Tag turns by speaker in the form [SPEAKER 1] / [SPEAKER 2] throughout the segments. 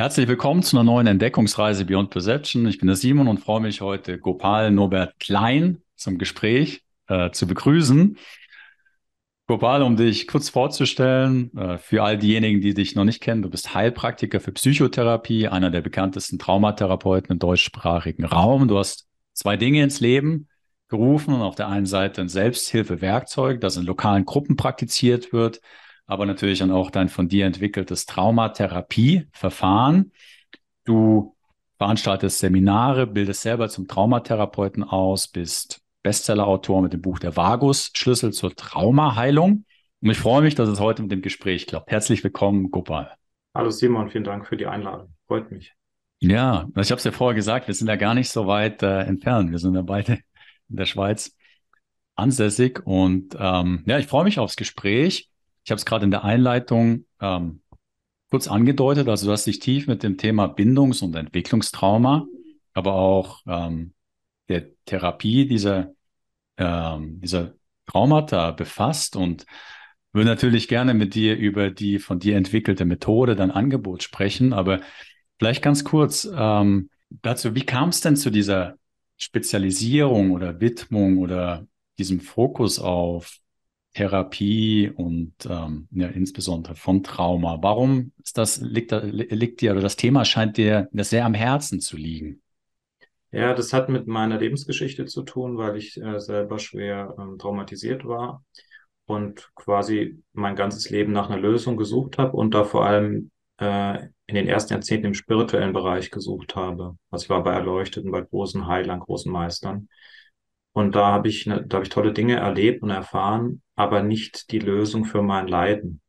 [SPEAKER 1] Herzlich willkommen zu einer neuen Entdeckungsreise Beyond Perception. Ich bin der Simon und freue mich heute, Gopal Norbert Klein zum Gespräch äh, zu begrüßen. Gopal, um dich kurz vorzustellen, äh, für all diejenigen, die dich noch nicht kennen, du bist Heilpraktiker für Psychotherapie, einer der bekanntesten Traumatherapeuten im deutschsprachigen Raum. Du hast zwei Dinge ins Leben gerufen auf der einen Seite ein Selbsthilfewerkzeug, das in lokalen Gruppen praktiziert wird aber natürlich dann auch dein von dir entwickeltes Traumatherapieverfahren. Du veranstaltest Seminare, bildest selber zum Traumatherapeuten aus, bist Bestsellerautor mit dem Buch Der Vagus, Schlüssel zur Traumaheilung. Und ich freue mich, dass es heute mit dem Gespräch klappt. Herzlich willkommen, Gopal.
[SPEAKER 2] Hallo Simon, vielen Dank für die Einladung. Freut mich.
[SPEAKER 1] Ja, ich habe es ja vorher gesagt, wir sind ja gar nicht so weit äh, entfernt. Wir sind ja beide in der Schweiz ansässig. Und ähm, ja, ich freue mich aufs Gespräch. Ich habe es gerade in der Einleitung ähm, kurz angedeutet. Also du hast dich tief mit dem Thema Bindungs- und Entwicklungstrauma, aber auch ähm, der Therapie dieser, ähm, dieser Traumata befasst und würde natürlich gerne mit dir über die von dir entwickelte Methode, dein Angebot sprechen. Aber vielleicht ganz kurz ähm, dazu, wie kam es denn zu dieser Spezialisierung oder Widmung oder diesem Fokus auf Therapie und ähm, ja, insbesondere von Trauma. Warum ist das, liegt, liegt dir oder das Thema scheint dir sehr am Herzen zu liegen?
[SPEAKER 2] Ja, das hat mit meiner Lebensgeschichte zu tun, weil ich äh, selber schwer ähm, traumatisiert war und quasi mein ganzes Leben nach einer Lösung gesucht habe und da vor allem äh, in den ersten Jahrzehnten im spirituellen Bereich gesucht habe. Also ich war bei Erleuchteten, bei großen Heilern, großen Meistern. Und da habe ich, ne, da habe ich tolle Dinge erlebt und erfahren, aber nicht die Lösung für mein Leiden.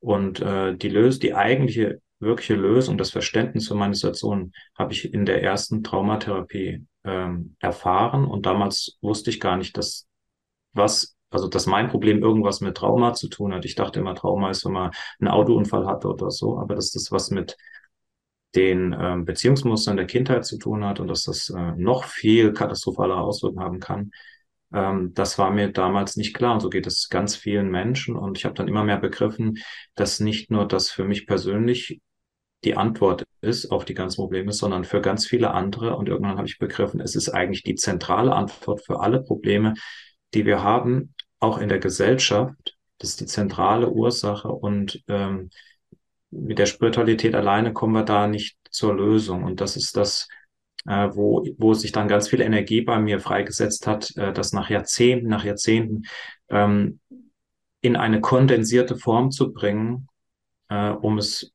[SPEAKER 2] Und äh, die Lösung, die eigentliche, wirkliche Lösung, das Verständnis für meine Situation habe ich in der ersten Traumatherapie ähm, erfahren. Und damals wusste ich gar nicht, dass was, also dass mein Problem irgendwas mit Trauma zu tun hat. Ich dachte immer, Trauma ist, wenn man einen Autounfall hatte oder so, aber dass das was mit den ähm, Beziehungsmustern der Kindheit zu tun hat und dass das äh, noch viel katastrophalere Auswirkungen haben kann, ähm, das war mir damals nicht klar. Und so geht es ganz vielen Menschen. Und ich habe dann immer mehr begriffen, dass nicht nur das für mich persönlich die Antwort ist auf die ganzen Probleme, sondern für ganz viele andere. Und irgendwann habe ich begriffen, es ist eigentlich die zentrale Antwort für alle Probleme, die wir haben, auch in der Gesellschaft. Das ist die zentrale Ursache und ähm, mit der Spiritualität alleine kommen wir da nicht zur Lösung. Und das ist das, äh, wo, wo sich dann ganz viel Energie bei mir freigesetzt hat, äh, das nach Jahrzehnten, nach Jahrzehnten ähm, in eine kondensierte Form zu bringen, äh, um es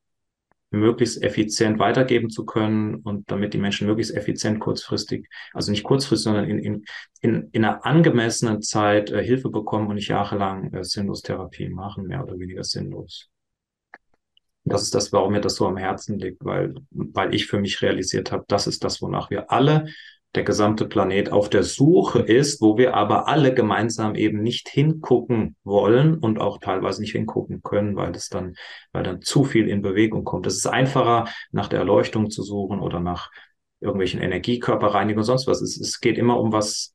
[SPEAKER 2] möglichst effizient weitergeben zu können und damit die Menschen möglichst effizient kurzfristig, also nicht kurzfristig, sondern in, in, in, in einer angemessenen Zeit äh, Hilfe bekommen und nicht jahrelang äh, sinnlos Therapie machen, mehr oder weniger sinnlos. Das ist das, warum mir das so am Herzen liegt, weil, weil ich für mich realisiert habe, das ist das, wonach wir alle, der gesamte Planet auf der Suche ist, wo wir aber alle gemeinsam eben nicht hingucken wollen und auch teilweise nicht hingucken können, weil es dann, weil dann zu viel in Bewegung kommt. Es ist einfacher, nach der Erleuchtung zu suchen oder nach irgendwelchen Energiekörperreinigungen und sonst was. Es, es geht immer um was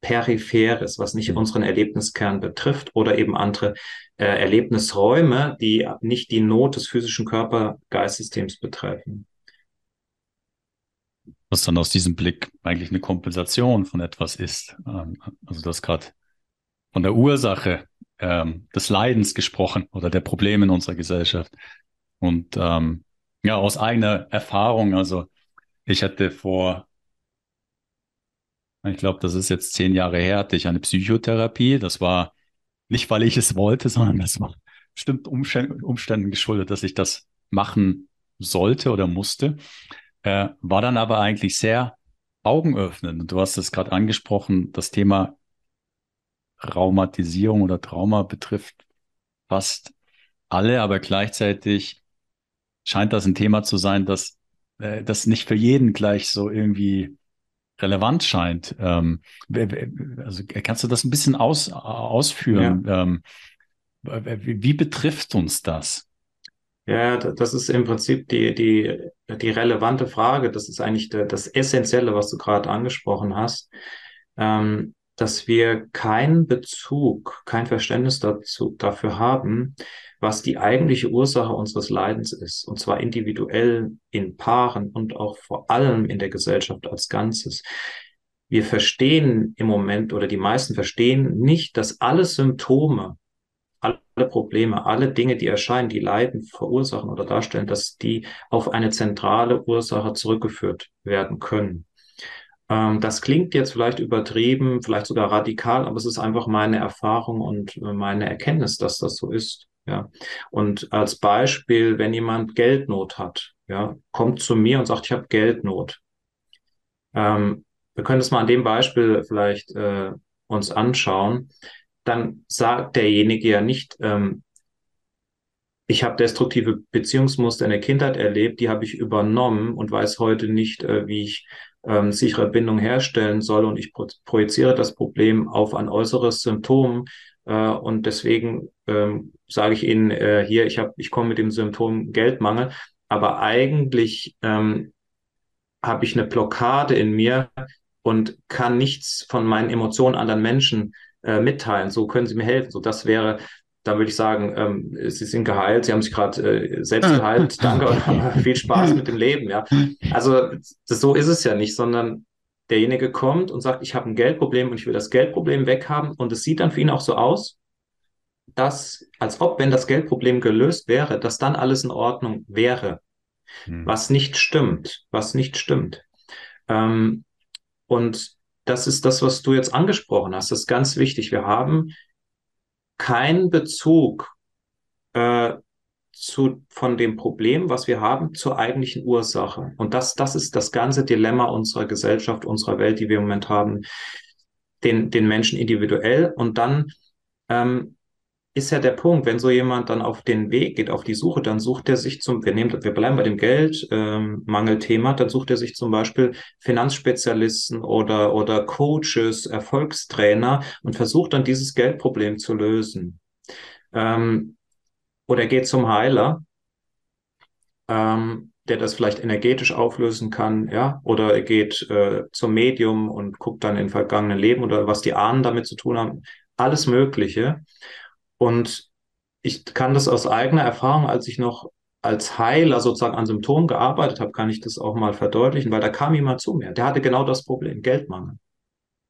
[SPEAKER 2] Peripheres, was nicht mhm. unseren Erlebniskern betrifft oder eben andere äh, Erlebnisräume, die nicht die Not des physischen Körper-Geistsystems betreffen.
[SPEAKER 1] Was dann aus diesem Blick eigentlich eine Kompensation von etwas ist. Ähm, also das gerade von der Ursache ähm, des Leidens gesprochen oder der Probleme in unserer Gesellschaft. Und ähm, ja, aus eigener Erfahrung, also ich hatte vor ich glaube, das ist jetzt zehn Jahre her, hatte ich eine Psychotherapie. Das war nicht, weil ich es wollte, sondern das war bestimmt Umständen geschuldet, dass ich das machen sollte oder musste. Äh, war dann aber eigentlich sehr augenöffnend. Und du hast es gerade angesprochen, das Thema Traumatisierung oder Trauma betrifft fast alle, aber gleichzeitig scheint das ein Thema zu sein, das, äh, das nicht für jeden gleich so irgendwie relevant scheint. Ähm, also kannst du das ein bisschen aus, ausführen? Ja. Ähm, wie, betrifft uns das?
[SPEAKER 2] Ja, das ist im Prinzip die, die, die relevante Frage. Das ist eigentlich das Essentielle, was du gerade angesprochen hast. Ähm, dass wir keinen Bezug, kein Verständnis dazu, dafür haben, was die eigentliche Ursache unseres Leidens ist. Und zwar individuell in Paaren und auch vor allem in der Gesellschaft als Ganzes. Wir verstehen im Moment oder die meisten verstehen nicht, dass alle Symptome, alle Probleme, alle Dinge, die erscheinen, die Leiden verursachen oder darstellen, dass die auf eine zentrale Ursache zurückgeführt werden können. Ähm, das klingt jetzt vielleicht übertrieben, vielleicht sogar radikal, aber es ist einfach meine Erfahrung und äh, meine Erkenntnis, dass das so ist. Ja. Und als Beispiel, wenn jemand Geldnot hat, ja, kommt zu mir und sagt, ich habe Geldnot. Ähm, wir können es mal an dem Beispiel vielleicht äh, uns anschauen. Dann sagt derjenige ja nicht, ähm, ich habe destruktive Beziehungsmuster in der Kindheit erlebt, die habe ich übernommen und weiß heute nicht, äh, wie ich ähm, sichere Bindung herstellen soll und ich pro projiziere das Problem auf ein äußeres Symptom äh, und deswegen ähm, sage ich Ihnen äh, hier, ich habe, ich komme mit dem Symptom Geldmangel, aber eigentlich ähm, habe ich eine Blockade in mir und kann nichts von meinen Emotionen anderen Menschen äh, mitteilen. So können Sie mir helfen. So das wäre dann würde ich sagen, ähm, Sie sind geheilt, Sie haben sich gerade äh, selbst geheilt, danke und viel Spaß mit dem Leben. Ja, also das, so ist es ja nicht, sondern derjenige kommt und sagt, ich habe ein Geldproblem und ich will das Geldproblem weghaben und es sieht dann für ihn auch so aus, dass als ob, wenn das Geldproblem gelöst wäre, dass dann alles in Ordnung wäre, hm. was nicht stimmt, was nicht stimmt. Ähm, und das ist das, was du jetzt angesprochen hast. Das ist ganz wichtig. Wir haben keinen Bezug äh, zu, von dem Problem, was wir haben, zur eigentlichen Ursache. Und das, das ist das ganze Dilemma unserer Gesellschaft, unserer Welt, die wir im Moment haben, den, den Menschen individuell. Und dann ähm, ist ja der Punkt, wenn so jemand dann auf den Weg geht, auf die Suche, dann sucht er sich zum, wir nehmen, wir bleiben bei dem Geldmangelthema, ähm, dann sucht er sich zum Beispiel Finanzspezialisten oder, oder Coaches, Erfolgstrainer und versucht dann dieses Geldproblem zu lösen. Ähm, oder geht zum Heiler, ähm, der das vielleicht energetisch auflösen kann, ja, oder er geht äh, zum Medium und guckt dann in vergangenen Leben oder was die Ahnen damit zu tun haben. Alles Mögliche. Und ich kann das aus eigener Erfahrung, als ich noch als Heiler sozusagen an Symptomen gearbeitet habe, kann ich das auch mal verdeutlichen, weil da kam jemand zu mir, der hatte genau das Problem, Geldmangel.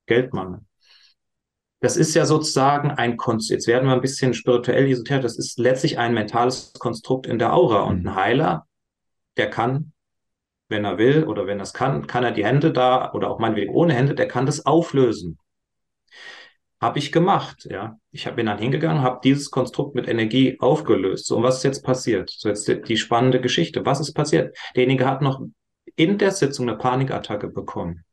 [SPEAKER 2] Geldmangel. Das ist ja sozusagen ein Konstrukt, jetzt werden wir ein bisschen spirituell esoterisch, das ist letztlich ein mentales Konstrukt in der Aura. Und ein mhm. Heiler, der kann, wenn er will oder wenn er es kann, kann er die Hände da oder auch meinetwegen ohne Hände, der kann das auflösen. Habe ich gemacht, ja. Ich bin dann hingegangen, habe dieses Konstrukt mit Energie aufgelöst. So, und was ist jetzt passiert? So, jetzt die, die spannende Geschichte. Was ist passiert? Derjenige hat noch in der Sitzung eine Panikattacke bekommen.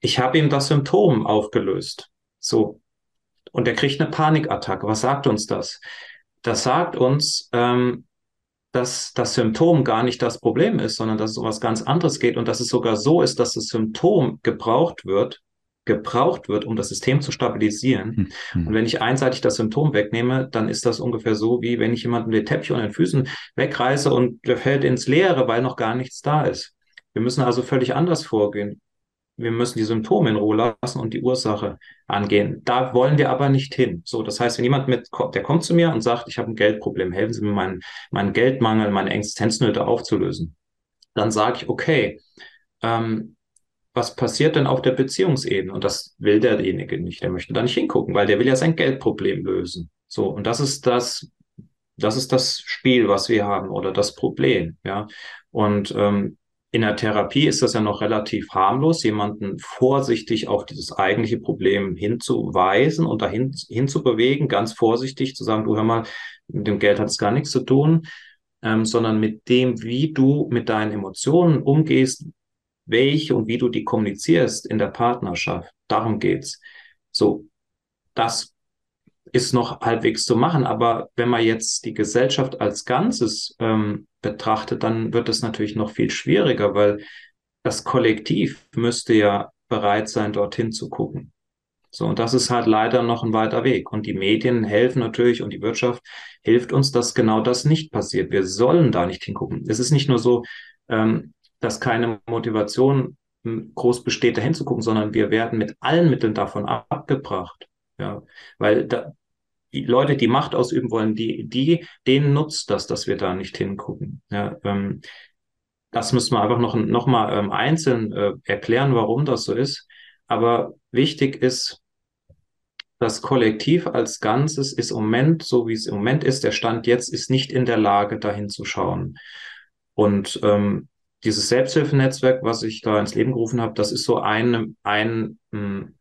[SPEAKER 2] Ich habe ihm das Symptom aufgelöst. So. Und er kriegt eine Panikattacke. Was sagt uns das? Das sagt uns, ähm, dass das Symptom gar nicht das Problem ist, sondern dass es um was ganz anderes geht und dass es sogar so ist, dass das Symptom gebraucht wird, gebraucht wird, um das System zu stabilisieren. Mhm. Und wenn ich einseitig das Symptom wegnehme, dann ist das ungefähr so, wie wenn ich jemanden den Teppich unter den Füßen wegreiße und der fällt ins Leere, weil noch gar nichts da ist. Wir müssen also völlig anders vorgehen. Wir müssen die Symptome in Ruhe lassen und die Ursache angehen. Da wollen wir aber nicht hin. So, das heißt, wenn jemand mit, der kommt zu mir und sagt, ich habe ein Geldproblem, helfen Sie mir, meinen, meinen Geldmangel, meine Existenznöte aufzulösen, dann sage ich, okay, ähm, was passiert denn auf der Beziehungsebene? Und das will derjenige nicht. Der möchte da nicht hingucken, weil der will ja sein Geldproblem lösen. So, und das ist das, das ist das Spiel, was wir haben oder das Problem, ja. Und ähm, in der Therapie ist das ja noch relativ harmlos, jemanden vorsichtig auf dieses eigentliche Problem hinzuweisen und dahin hinzubewegen, ganz vorsichtig zu sagen, du hör mal, mit dem Geld hat es gar nichts zu tun, ähm, sondern mit dem, wie du mit deinen Emotionen umgehst, welche und wie du die kommunizierst in der Partnerschaft. Darum geht's. So, das ist noch halbwegs zu machen, aber wenn man jetzt die Gesellschaft als Ganzes ähm, betrachtet, dann wird es natürlich noch viel schwieriger, weil das Kollektiv müsste ja bereit sein, dorthin zu gucken. So, und das ist halt leider noch ein weiter Weg. Und die Medien helfen natürlich und die Wirtschaft hilft uns, dass genau das nicht passiert. Wir sollen da nicht hingucken. Es ist nicht nur so, ähm, dass keine Motivation groß besteht, dahin zu gucken, sondern wir werden mit allen Mitteln davon abgebracht. Ja, weil da, die Leute, die Macht ausüben wollen, die, die, denen nutzt das, dass wir da nicht hingucken. Ja, ähm, das müssen wir einfach noch, noch mal ähm, einzeln äh, erklären, warum das so ist. Aber wichtig ist, das Kollektiv als Ganzes ist im Moment, so wie es im Moment ist, der Stand jetzt ist nicht in der Lage, dahin zu schauen. Und ähm, dieses Selbsthilfenetzwerk, was ich da ins Leben gerufen habe, das ist so ein, ein ähm,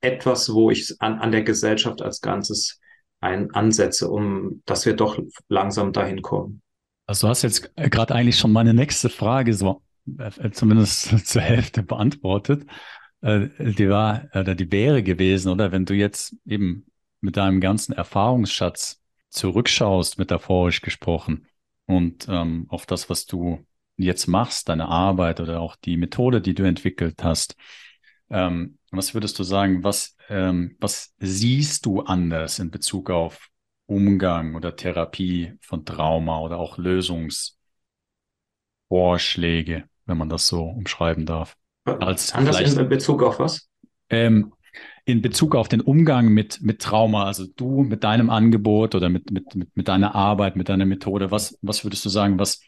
[SPEAKER 2] etwas, wo ich an, an der Gesellschaft als Ganzes ein, ansetze, um dass wir doch langsam dahin kommen.
[SPEAKER 1] Also du hast jetzt gerade eigentlich schon meine nächste Frage so äh, zumindest zur Hälfte beantwortet. Äh, die war oder die wäre gewesen, oder wenn du jetzt eben mit deinem ganzen Erfahrungsschatz zurückschaust, metaphorisch gesprochen, und ähm, auf das, was du jetzt machst, deine Arbeit oder auch die Methode, die du entwickelt hast, ähm, was würdest du sagen, was, ähm, was siehst du anders in Bezug auf Umgang oder Therapie von Trauma oder auch Lösungsvorschläge, wenn man das so umschreiben darf?
[SPEAKER 2] Als anders in Bezug auf was?
[SPEAKER 1] Ähm, in Bezug auf den Umgang mit, mit Trauma, also du mit deinem Angebot oder mit, mit, mit, mit deiner Arbeit, mit deiner Methode, was, was würdest du sagen, was,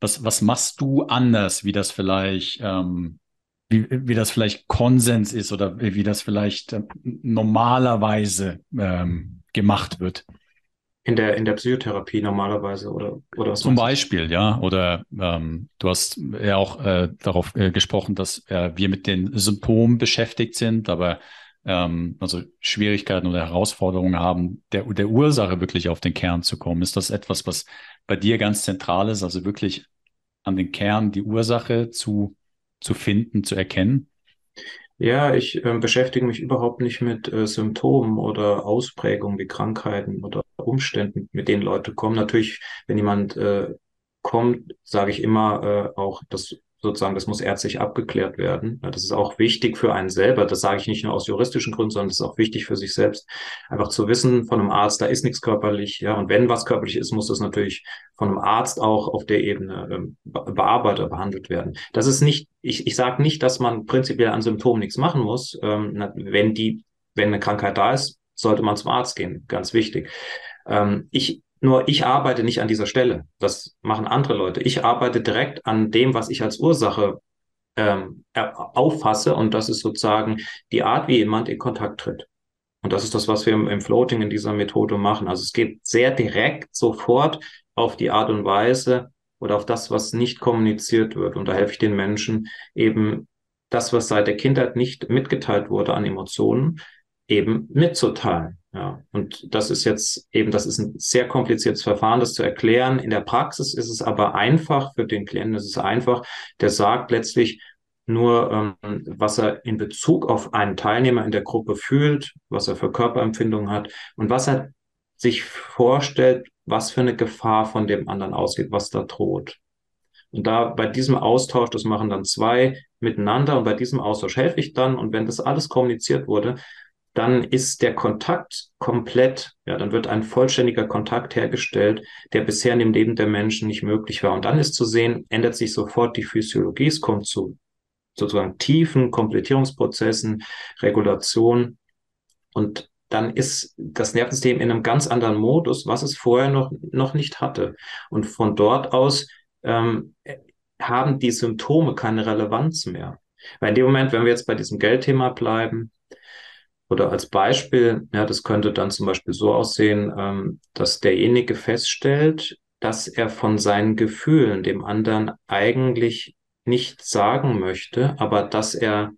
[SPEAKER 1] was, was machst du anders, wie das vielleicht, ähm, wie, wie das vielleicht Konsens ist oder wie, das vielleicht äh, normalerweise ähm, gemacht wird?
[SPEAKER 2] In der, in der Psychotherapie normalerweise oder, oder
[SPEAKER 1] Zum Beispiel, ja. Oder ähm, du hast ja auch äh, darauf äh, gesprochen, dass äh, wir mit den Symptomen beschäftigt sind, aber ähm, also Schwierigkeiten oder Herausforderungen haben, der, der Ursache wirklich auf den Kern zu kommen. Ist das etwas, was bei dir ganz zentral ist, also wirklich an den Kern die Ursache zu, zu finden, zu erkennen?
[SPEAKER 2] Ja, ich äh, beschäftige mich überhaupt nicht mit äh, Symptomen oder Ausprägungen wie Krankheiten oder Umständen, mit denen Leute kommen. Natürlich, wenn jemand äh, kommt, sage ich immer äh, auch, dass sozusagen, das muss ärztlich abgeklärt werden. Ja, das ist auch wichtig für einen selber. Das sage ich nicht nur aus juristischen Gründen, sondern das ist auch wichtig für sich selbst, einfach zu wissen von einem Arzt, da ist nichts körperlich. Ja, und wenn was körperlich ist, muss das natürlich von einem Arzt auch auf der Ebene ähm, bearbeitet, behandelt werden. Das ist nicht, ich, ich sage nicht, dass man prinzipiell an Symptomen nichts machen muss. Ähm, wenn die, wenn eine Krankheit da ist, sollte man zum Arzt gehen. Ganz wichtig. Ähm, ich nur ich arbeite nicht an dieser Stelle. Das machen andere Leute. Ich arbeite direkt an dem, was ich als Ursache ähm, auffasse. Und das ist sozusagen die Art, wie jemand in Kontakt tritt. Und das ist das, was wir im, im Floating in dieser Methode machen. Also es geht sehr direkt sofort auf die Art und Weise oder auf das, was nicht kommuniziert wird. Und da helfe ich den Menschen eben das, was seit der Kindheit nicht mitgeteilt wurde an Emotionen, eben mitzuteilen. Ja, und das ist jetzt eben, das ist ein sehr kompliziertes Verfahren, das zu erklären. In der Praxis ist es aber einfach, für den Klienten ist es einfach, der sagt letztlich nur, ähm, was er in Bezug auf einen Teilnehmer in der Gruppe fühlt, was er für Körperempfindungen hat und was er sich vorstellt, was für eine Gefahr von dem anderen ausgeht, was da droht. Und da bei diesem Austausch, das machen dann zwei miteinander und bei diesem Austausch helfe ich dann und wenn das alles kommuniziert wurde, dann ist der Kontakt komplett, ja, dann wird ein vollständiger Kontakt hergestellt, der bisher in dem Leben der Menschen nicht möglich war. Und dann ist zu sehen, ändert sich sofort die Physiologie, es kommt zu sozusagen tiefen Komplettierungsprozessen, Regulation und dann ist das Nervensystem in einem ganz anderen Modus, was es vorher noch, noch nicht hatte. Und von dort aus ähm, haben die Symptome keine Relevanz mehr. Weil in dem Moment, wenn wir jetzt bei diesem Geldthema bleiben, oder als Beispiel, ja, das könnte dann zum Beispiel so aussehen, ähm, dass derjenige feststellt, dass er von seinen Gefühlen dem anderen eigentlich nicht sagen möchte, aber dass er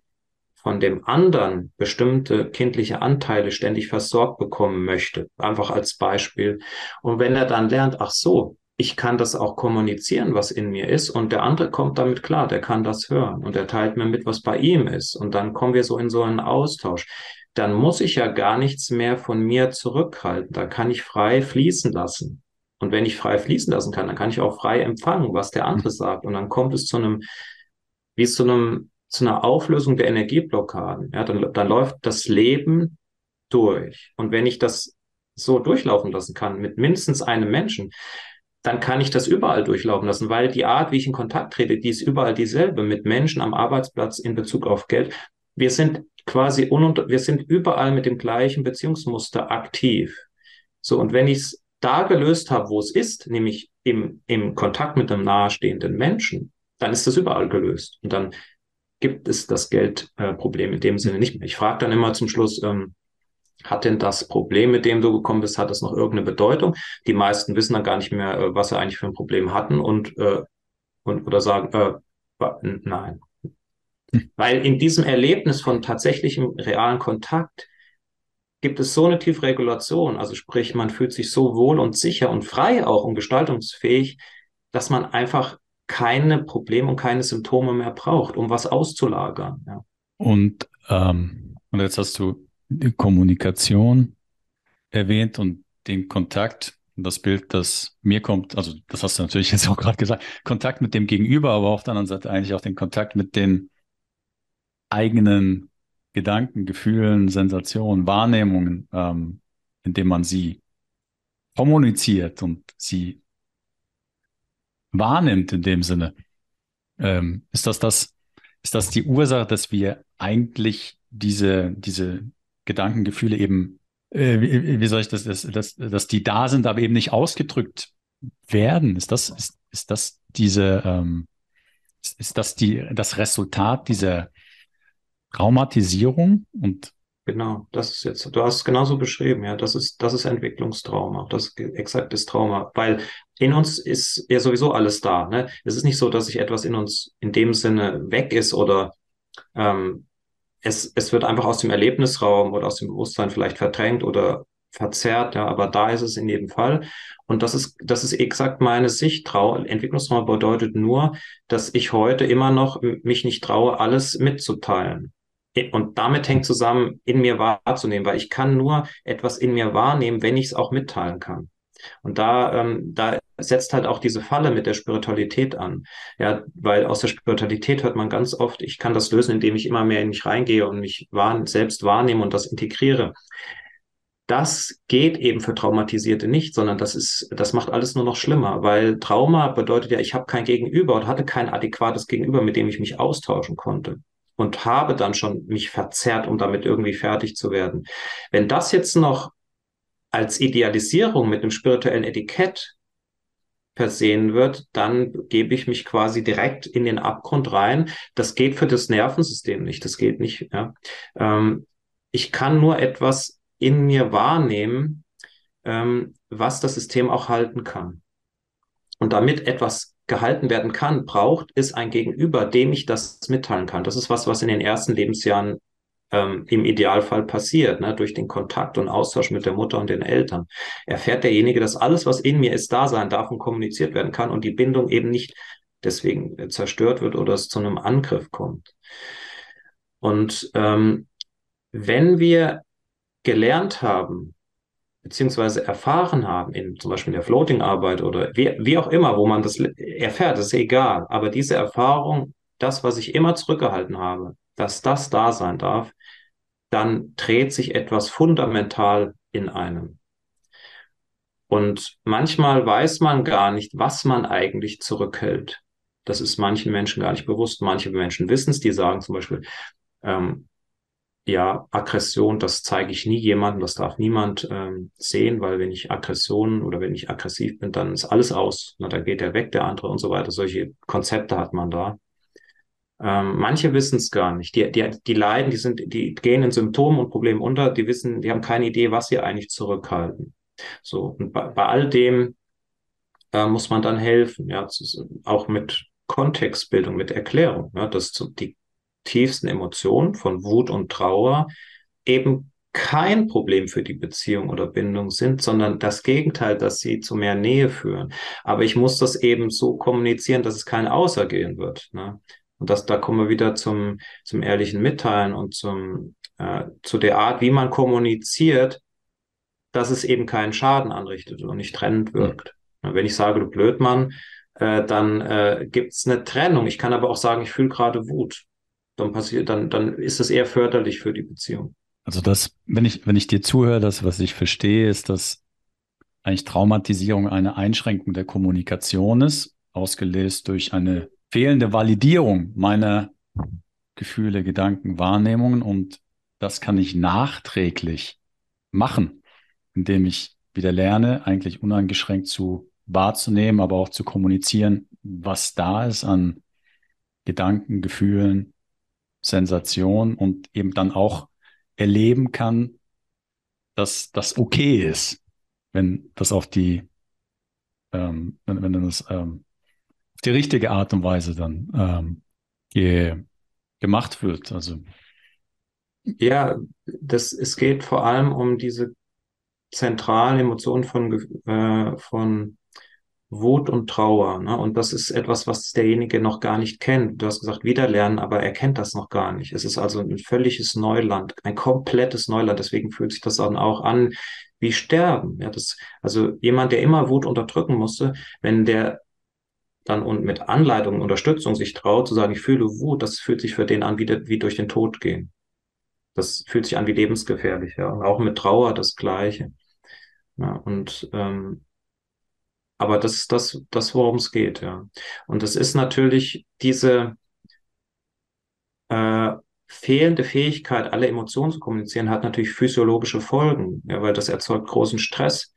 [SPEAKER 2] von dem anderen bestimmte kindliche Anteile ständig versorgt bekommen möchte. Einfach als Beispiel. Und wenn er dann lernt, ach so, ich kann das auch kommunizieren, was in mir ist, und der andere kommt damit klar, der kann das hören und er teilt mir mit, was bei ihm ist. Und dann kommen wir so in so einen Austausch dann muss ich ja gar nichts mehr von mir zurückhalten. Da kann ich frei fließen lassen. Und wenn ich frei fließen lassen kann, dann kann ich auch frei empfangen, was der andere mhm. sagt. Und dann kommt es zu einem, wie zu einem, zu einer Auflösung der Energieblockaden. Ja, dann, dann läuft das Leben durch. Und wenn ich das so durchlaufen lassen kann mit mindestens einem Menschen, dann kann ich das überall durchlaufen lassen, weil die Art, wie ich in Kontakt trete, die ist überall dieselbe mit Menschen am Arbeitsplatz in Bezug auf Geld. Wir sind quasi ununter, wir sind überall mit dem gleichen Beziehungsmuster aktiv. So, und wenn ich es da gelöst habe, wo es ist, nämlich im, im Kontakt mit einem nahestehenden Menschen, dann ist das überall gelöst. Und dann gibt es das Geldproblem äh, in dem Sinne nicht mehr. Ich frage dann immer zum Schluss, ähm, hat denn das Problem, mit dem du gekommen bist, hat das noch irgendeine Bedeutung? Die meisten wissen dann gar nicht mehr, äh, was sie eigentlich für ein Problem hatten und, äh, und oder sagen, äh, nein. Weil in diesem Erlebnis von tatsächlichem realen Kontakt gibt es so eine tiefe Regulation, also sprich, man fühlt sich so wohl und sicher und frei auch und gestaltungsfähig, dass man einfach keine Probleme und keine Symptome mehr braucht, um was auszulagern. Ja.
[SPEAKER 1] Und, ähm, und jetzt hast du die Kommunikation erwähnt und den Kontakt, das Bild, das mir kommt, also das hast du natürlich jetzt auch gerade gesagt, Kontakt mit dem Gegenüber, aber auf der anderen Seite eigentlich auch den Kontakt mit den eigenen Gedanken, Gefühlen, Sensationen, Wahrnehmungen, ähm, indem man sie kommuniziert und sie wahrnimmt in dem Sinne. Ähm, ist das das, ist das die Ursache, dass wir eigentlich diese, diese Gedanken, Gefühle eben, äh, wie, soll ich das, das, das, dass die da sind, aber eben nicht ausgedrückt werden? Ist das, ist, ist das diese, ähm, ist das die, das Resultat dieser Traumatisierung und
[SPEAKER 2] Genau, das ist jetzt, du hast es genauso beschrieben, ja, das ist, das ist Entwicklungstrauma, das ist exaktes Trauma, weil in uns ist ja sowieso alles da, ne? Es ist nicht so, dass sich etwas in uns in dem Sinne weg ist oder ähm, es, es wird einfach aus dem Erlebnisraum oder aus dem Bewusstsein vielleicht verdrängt oder verzerrt, ja, aber da ist es in jedem Fall. Und das ist, das ist exakt meine Sicht. Trau Entwicklungstrauma bedeutet nur, dass ich heute immer noch mich nicht traue, alles mitzuteilen. Und damit hängt zusammen, in mir wahrzunehmen, weil ich kann nur etwas in mir wahrnehmen, wenn ich es auch mitteilen kann. Und da, ähm, da setzt halt auch diese Falle mit der Spiritualität an. Ja, weil aus der Spiritualität hört man ganz oft, ich kann das lösen, indem ich immer mehr in mich reingehe und mich wahr, selbst wahrnehme und das integriere. Das geht eben für Traumatisierte nicht, sondern das ist, das macht alles nur noch schlimmer, weil Trauma bedeutet ja, ich habe kein Gegenüber und hatte kein adäquates Gegenüber, mit dem ich mich austauschen konnte und habe dann schon mich verzerrt, um damit irgendwie fertig zu werden. Wenn das jetzt noch als Idealisierung mit einem spirituellen Etikett versehen wird, dann gebe ich mich quasi direkt in den Abgrund rein. Das geht für das Nervensystem nicht. Das geht nicht. Ja. Ähm, ich kann nur etwas in mir wahrnehmen, ähm, was das System auch halten kann. Und damit etwas gehalten werden kann, braucht, ist ein Gegenüber, dem ich das mitteilen kann. Das ist was, was in den ersten Lebensjahren ähm, im Idealfall passiert, ne? durch den Kontakt und Austausch mit der Mutter und den Eltern. Erfährt derjenige, dass alles, was in mir ist, da sein darf und kommuniziert werden kann und die Bindung eben nicht deswegen zerstört wird oder es zu einem Angriff kommt. Und ähm, wenn wir gelernt haben, beziehungsweise erfahren haben, in zum Beispiel der Floating-Arbeit oder wie, wie auch immer, wo man das erfährt, ist egal. Aber diese Erfahrung, das, was ich immer zurückgehalten habe, dass das da sein darf, dann dreht sich etwas fundamental in einem. Und manchmal weiß man gar nicht, was man eigentlich zurückhält. Das ist manchen Menschen gar nicht bewusst. Manche Menschen wissen es, die sagen zum Beispiel, ähm, ja, Aggression, das zeige ich nie jemandem, das darf niemand ähm, sehen, weil wenn ich Aggression oder wenn ich aggressiv bin, dann ist alles aus. Na, dann geht er weg, der andere und so weiter. Solche Konzepte hat man da. Ähm, manche wissen es gar nicht. Die, die, die leiden, die sind, die gehen in Symptomen und Problemen unter, die wissen, die haben keine Idee, was sie eigentlich zurückhalten. So, und bei, bei all dem äh, muss man dann helfen, ja, auch mit Kontextbildung, mit Erklärung, ja, dass die tiefsten Emotionen von Wut und Trauer eben kein Problem für die Beziehung oder Bindung sind, sondern das Gegenteil, dass sie zu mehr Nähe führen. Aber ich muss das eben so kommunizieren, dass es kein Außergehen wird. Ne? Und das, da kommen wir wieder zum, zum ehrlichen Mitteilen und zum, äh, zu der Art, wie man kommuniziert, dass es eben keinen Schaden anrichtet und nicht trennend wirkt. Mhm. Wenn ich sage, du Blödmann, äh, dann äh, gibt es eine Trennung. Ich kann aber auch sagen, ich fühle gerade Wut dann passiert, dann, dann ist es eher förderlich für die Beziehung.
[SPEAKER 1] Also das, wenn ich, wenn ich dir zuhöre, das, was ich verstehe, ist, dass eigentlich Traumatisierung eine Einschränkung der Kommunikation ist, ausgelöst durch eine fehlende Validierung meiner Gefühle, Gedanken, Wahrnehmungen und das kann ich nachträglich machen, indem ich wieder lerne, eigentlich uneingeschränkt zu wahrzunehmen, aber auch zu kommunizieren, was da ist an Gedanken, Gefühlen, Sensationen und eben dann auch erleben kann, dass das okay ist, wenn das auf die, ähm, wenn, wenn das ähm, auf die richtige Art und Weise dann ähm, ge, gemacht wird. Also
[SPEAKER 2] ja, das, es geht vor allem um diese zentralen Emotionen von, äh, von Wut und Trauer. Ne? Und das ist etwas, was derjenige noch gar nicht kennt. Du hast gesagt, wiederlernen, aber er kennt das noch gar nicht. Es ist also ein völliges Neuland, ein komplettes Neuland. Deswegen fühlt sich das dann auch an wie Sterben. Ja, das, also jemand, der immer Wut unterdrücken musste, wenn der dann und mit Anleitung, Unterstützung sich traut, zu sagen, ich fühle Wut, das fühlt sich für den an wie, wie durch den Tod gehen. Das fühlt sich an wie lebensgefährlich. Ja. Und auch mit Trauer das Gleiche. Ja, und ähm, aber das ist das, das worum es geht, ja. Und es ist natürlich diese äh, fehlende Fähigkeit, alle Emotionen zu kommunizieren, hat natürlich physiologische Folgen, ja, weil das erzeugt großen Stress,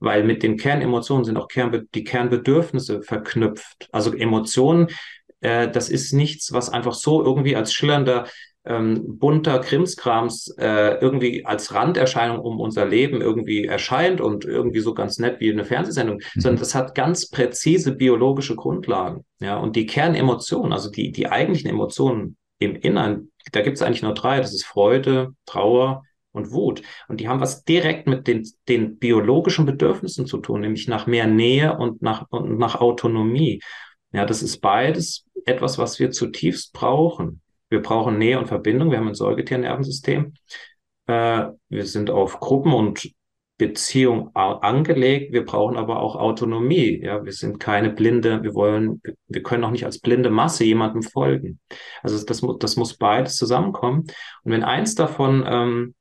[SPEAKER 2] weil mit den Kernemotionen sind auch Kernbe die Kernbedürfnisse verknüpft. Also Emotionen, äh, das ist nichts, was einfach so irgendwie als schillernder ähm, bunter Krimskrams äh, irgendwie als Randerscheinung um unser Leben irgendwie erscheint und irgendwie so ganz nett wie eine Fernsehsendung, mhm. sondern das hat ganz präzise biologische Grundlagen. Ja, und die Kernemotionen, also die, die eigentlichen Emotionen im Innern, da gibt es eigentlich nur drei. Das ist Freude, Trauer und Wut. Und die haben was direkt mit den, den biologischen Bedürfnissen zu tun, nämlich nach mehr Nähe und nach, und nach Autonomie. Ja, das ist beides etwas, was wir zutiefst brauchen. Wir brauchen Nähe und Verbindung. Wir haben ein Säugetiernervensystem. Äh, wir sind auf Gruppen und Beziehung angelegt. Wir brauchen aber auch Autonomie. Ja, wir sind keine blinde, wir wollen, wir können auch nicht als blinde Masse jemandem folgen. Also das, das muss beides zusammenkommen. Und wenn eins davon ähm,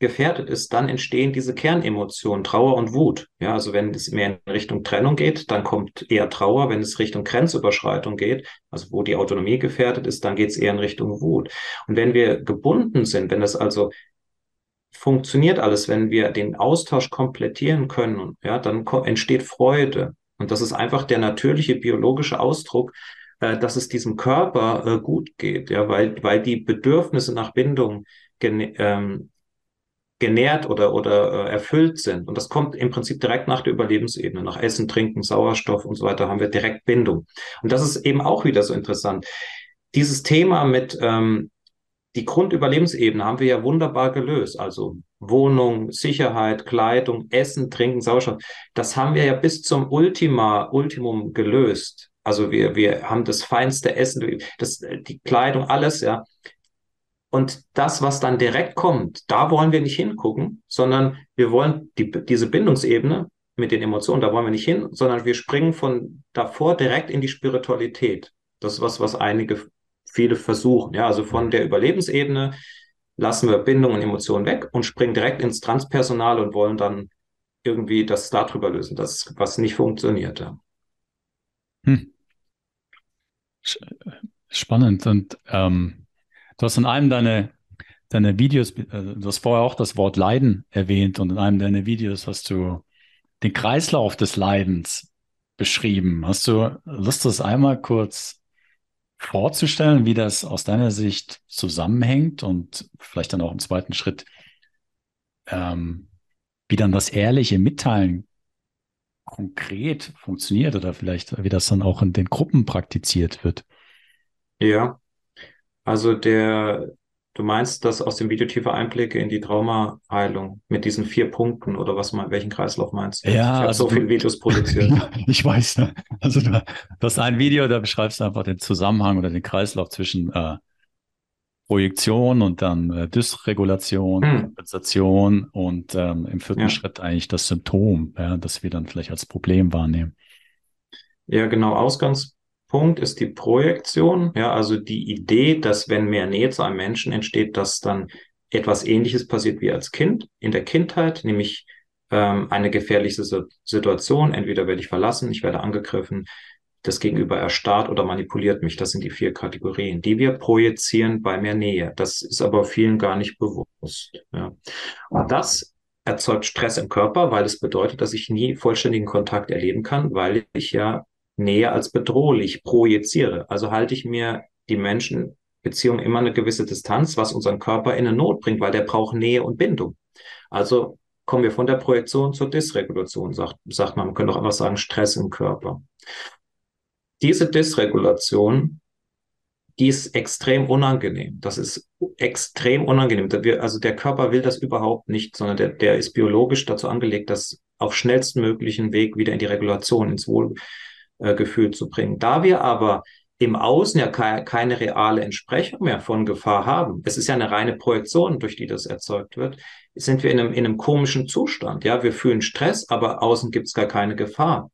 [SPEAKER 2] gefährdet ist, dann entstehen diese Kernemotionen, Trauer und Wut. Ja, also wenn es mehr in Richtung Trennung geht, dann kommt eher Trauer. Wenn es Richtung Grenzüberschreitung geht, also wo die Autonomie gefährdet ist, dann geht es eher in Richtung Wut. Und wenn wir gebunden sind, wenn das also funktioniert alles, wenn wir den Austausch komplettieren können, ja, dann entsteht Freude. Und das ist einfach der natürliche biologische Ausdruck, äh, dass es diesem Körper äh, gut geht, ja, weil, weil die Bedürfnisse nach Bindung ähm, genährt oder, oder äh, erfüllt sind. Und das kommt im Prinzip direkt nach der Überlebensebene. Nach Essen, Trinken, Sauerstoff und so weiter haben wir direkt Bindung. Und das ist eben auch wieder so interessant. Dieses Thema mit ähm, die Grundüberlebensebene haben wir ja wunderbar gelöst. Also Wohnung, Sicherheit, Kleidung, Essen, Trinken, Sauerstoff. Das haben wir ja bis zum Ultima, Ultimum gelöst. Also wir, wir haben das feinste Essen, das, die Kleidung, alles, ja. Und das, was dann direkt kommt, da wollen wir nicht hingucken, sondern wir wollen die, diese Bindungsebene mit den Emotionen, da wollen wir nicht hin, sondern wir springen von davor direkt in die Spiritualität. Das ist was, was einige, viele versuchen. Ja, also von der Überlebensebene lassen wir Bindung und Emotionen weg und springen direkt ins Transpersonal und wollen dann irgendwie das darüber lösen, das, was nicht funktioniert. Ja. Hm.
[SPEAKER 1] Spannend. Und ähm, Du hast in einem deiner deine Videos, also du hast vorher auch das Wort Leiden erwähnt und in einem deiner Videos hast du den Kreislauf des Leidens beschrieben. Hast du Lust, das einmal kurz vorzustellen, wie das aus deiner Sicht zusammenhängt und vielleicht dann auch im zweiten Schritt, ähm, wie dann das ehrliche Mitteilen konkret funktioniert oder vielleicht wie das dann auch in den Gruppen praktiziert wird?
[SPEAKER 2] Ja, also der, du meinst das aus dem Video tiefe Einblicke in die Traumaheilung mit diesen vier Punkten oder was mal, welchen Kreislauf meinst
[SPEAKER 1] du? Ja, ich
[SPEAKER 2] habe
[SPEAKER 1] also
[SPEAKER 2] so viele Videos produziert.
[SPEAKER 1] ich weiß. Ne? Also du, du hast ein Video, da beschreibst du einfach den Zusammenhang oder den Kreislauf zwischen äh, Projektion und dann äh, Dysregulation, hm. Kompensation und ähm, im vierten ja. Schritt eigentlich das Symptom, ja, das wir dann vielleicht als Problem wahrnehmen.
[SPEAKER 2] Ja, genau. Ausgangs Punkt ist die Projektion, ja, also die Idee, dass wenn mehr Nähe zu einem Menschen entsteht, dass dann etwas Ähnliches passiert wie als Kind in der Kindheit, nämlich ähm, eine gefährliche Situation. Entweder werde ich verlassen, ich werde angegriffen, das Gegenüber erstarrt oder manipuliert mich. Das sind die vier Kategorien, die wir projizieren bei mehr Nähe. Das ist aber vielen gar nicht bewusst. Ja. Und das erzeugt Stress im Körper, weil es bedeutet, dass ich nie vollständigen Kontakt erleben kann, weil ich ja Nähe als bedrohlich projiziere. Also halte ich mir die Menschen Beziehung immer eine gewisse Distanz, was unseren Körper in eine Not bringt, weil der braucht Nähe und Bindung. Also kommen wir von der Projektion zur Dysregulation, sagt, sagt man. Man könnte auch einfach sagen Stress im Körper. Diese Dysregulation, die ist extrem unangenehm. Das ist extrem unangenehm. Also der Körper will das überhaupt nicht, sondern der, der ist biologisch dazu angelegt, das auf schnellstmöglichen Weg wieder in die Regulation, ins Wohlgefühl zu bringen. Da wir aber im Außen ja keine, keine reale Entsprechung mehr von Gefahr haben. Es ist ja eine reine Projektion, durch die das erzeugt wird. Sind wir in einem, in einem komischen Zustand. Ja, wir fühlen Stress, aber außen gibt es gar keine Gefahr.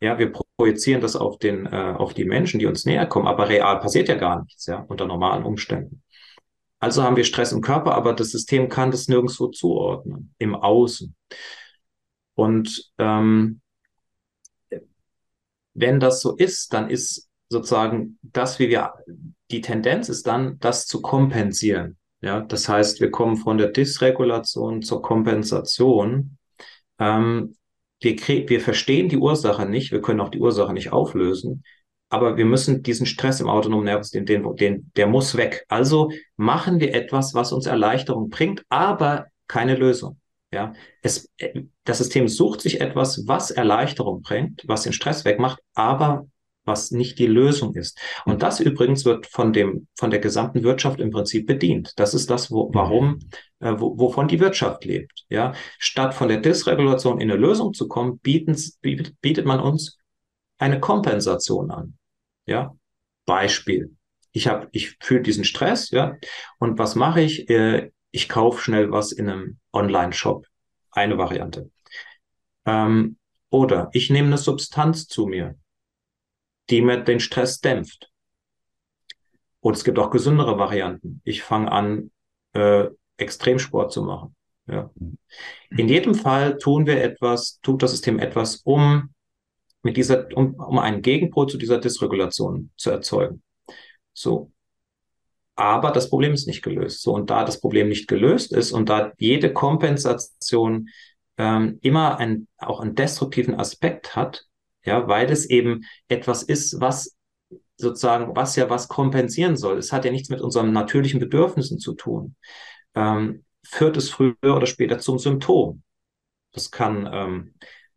[SPEAKER 2] Ja, wir projizieren das auf den, äh, auf die Menschen, die uns näher kommen, aber real passiert ja gar nichts, ja, unter normalen Umständen. Also haben wir Stress im Körper, aber das System kann das nirgendwo zuordnen, im Außen. Und ähm, wenn das so ist, dann ist sozusagen das, wie wir, die Tendenz ist dann, das zu kompensieren. Ja, das heißt, wir kommen von der Dysregulation zur Kompensation. Ähm, wir, wir verstehen die Ursache nicht, wir können auch die Ursache nicht auflösen, aber wir müssen diesen Stress im autonomen Nervensystem, den, den, der muss weg. Also machen wir etwas, was uns Erleichterung bringt, aber keine Lösung. Ja, es, das System sucht sich etwas, was Erleichterung bringt, was den Stress wegmacht, aber was nicht die Lösung ist. Und das übrigens wird von dem, von der gesamten Wirtschaft im Prinzip bedient. Das ist das, wo, warum, äh, wo, wovon die Wirtschaft lebt. Ja, statt von der Dysregulation in eine Lösung zu kommen, bieten, bietet, bietet man uns eine Kompensation an. Ja, Beispiel. Ich habe, ich fühle diesen Stress, ja, und was mache ich? Äh, ich kaufe schnell was in einem Online-Shop. Eine Variante. Ähm, oder ich nehme eine Substanz zu mir die mir den Stress dämpft. Und es gibt auch gesündere Varianten. Ich fange an, äh, Extremsport zu machen. Ja. In jedem Fall tun wir etwas, tut das System etwas, um mit dieser, um, um einen Gegenpol zu dieser Dysregulation zu erzeugen. So. Aber das Problem ist nicht gelöst. So, und da das Problem nicht gelöst ist und da jede Kompensation ähm, immer ein, auch einen destruktiven Aspekt hat, ja, weil es eben etwas ist, was sozusagen, was ja was kompensieren soll. Es hat ja nichts mit unseren natürlichen Bedürfnissen zu tun. Ähm, führt es früher oder später zum Symptom. Das kann ähm,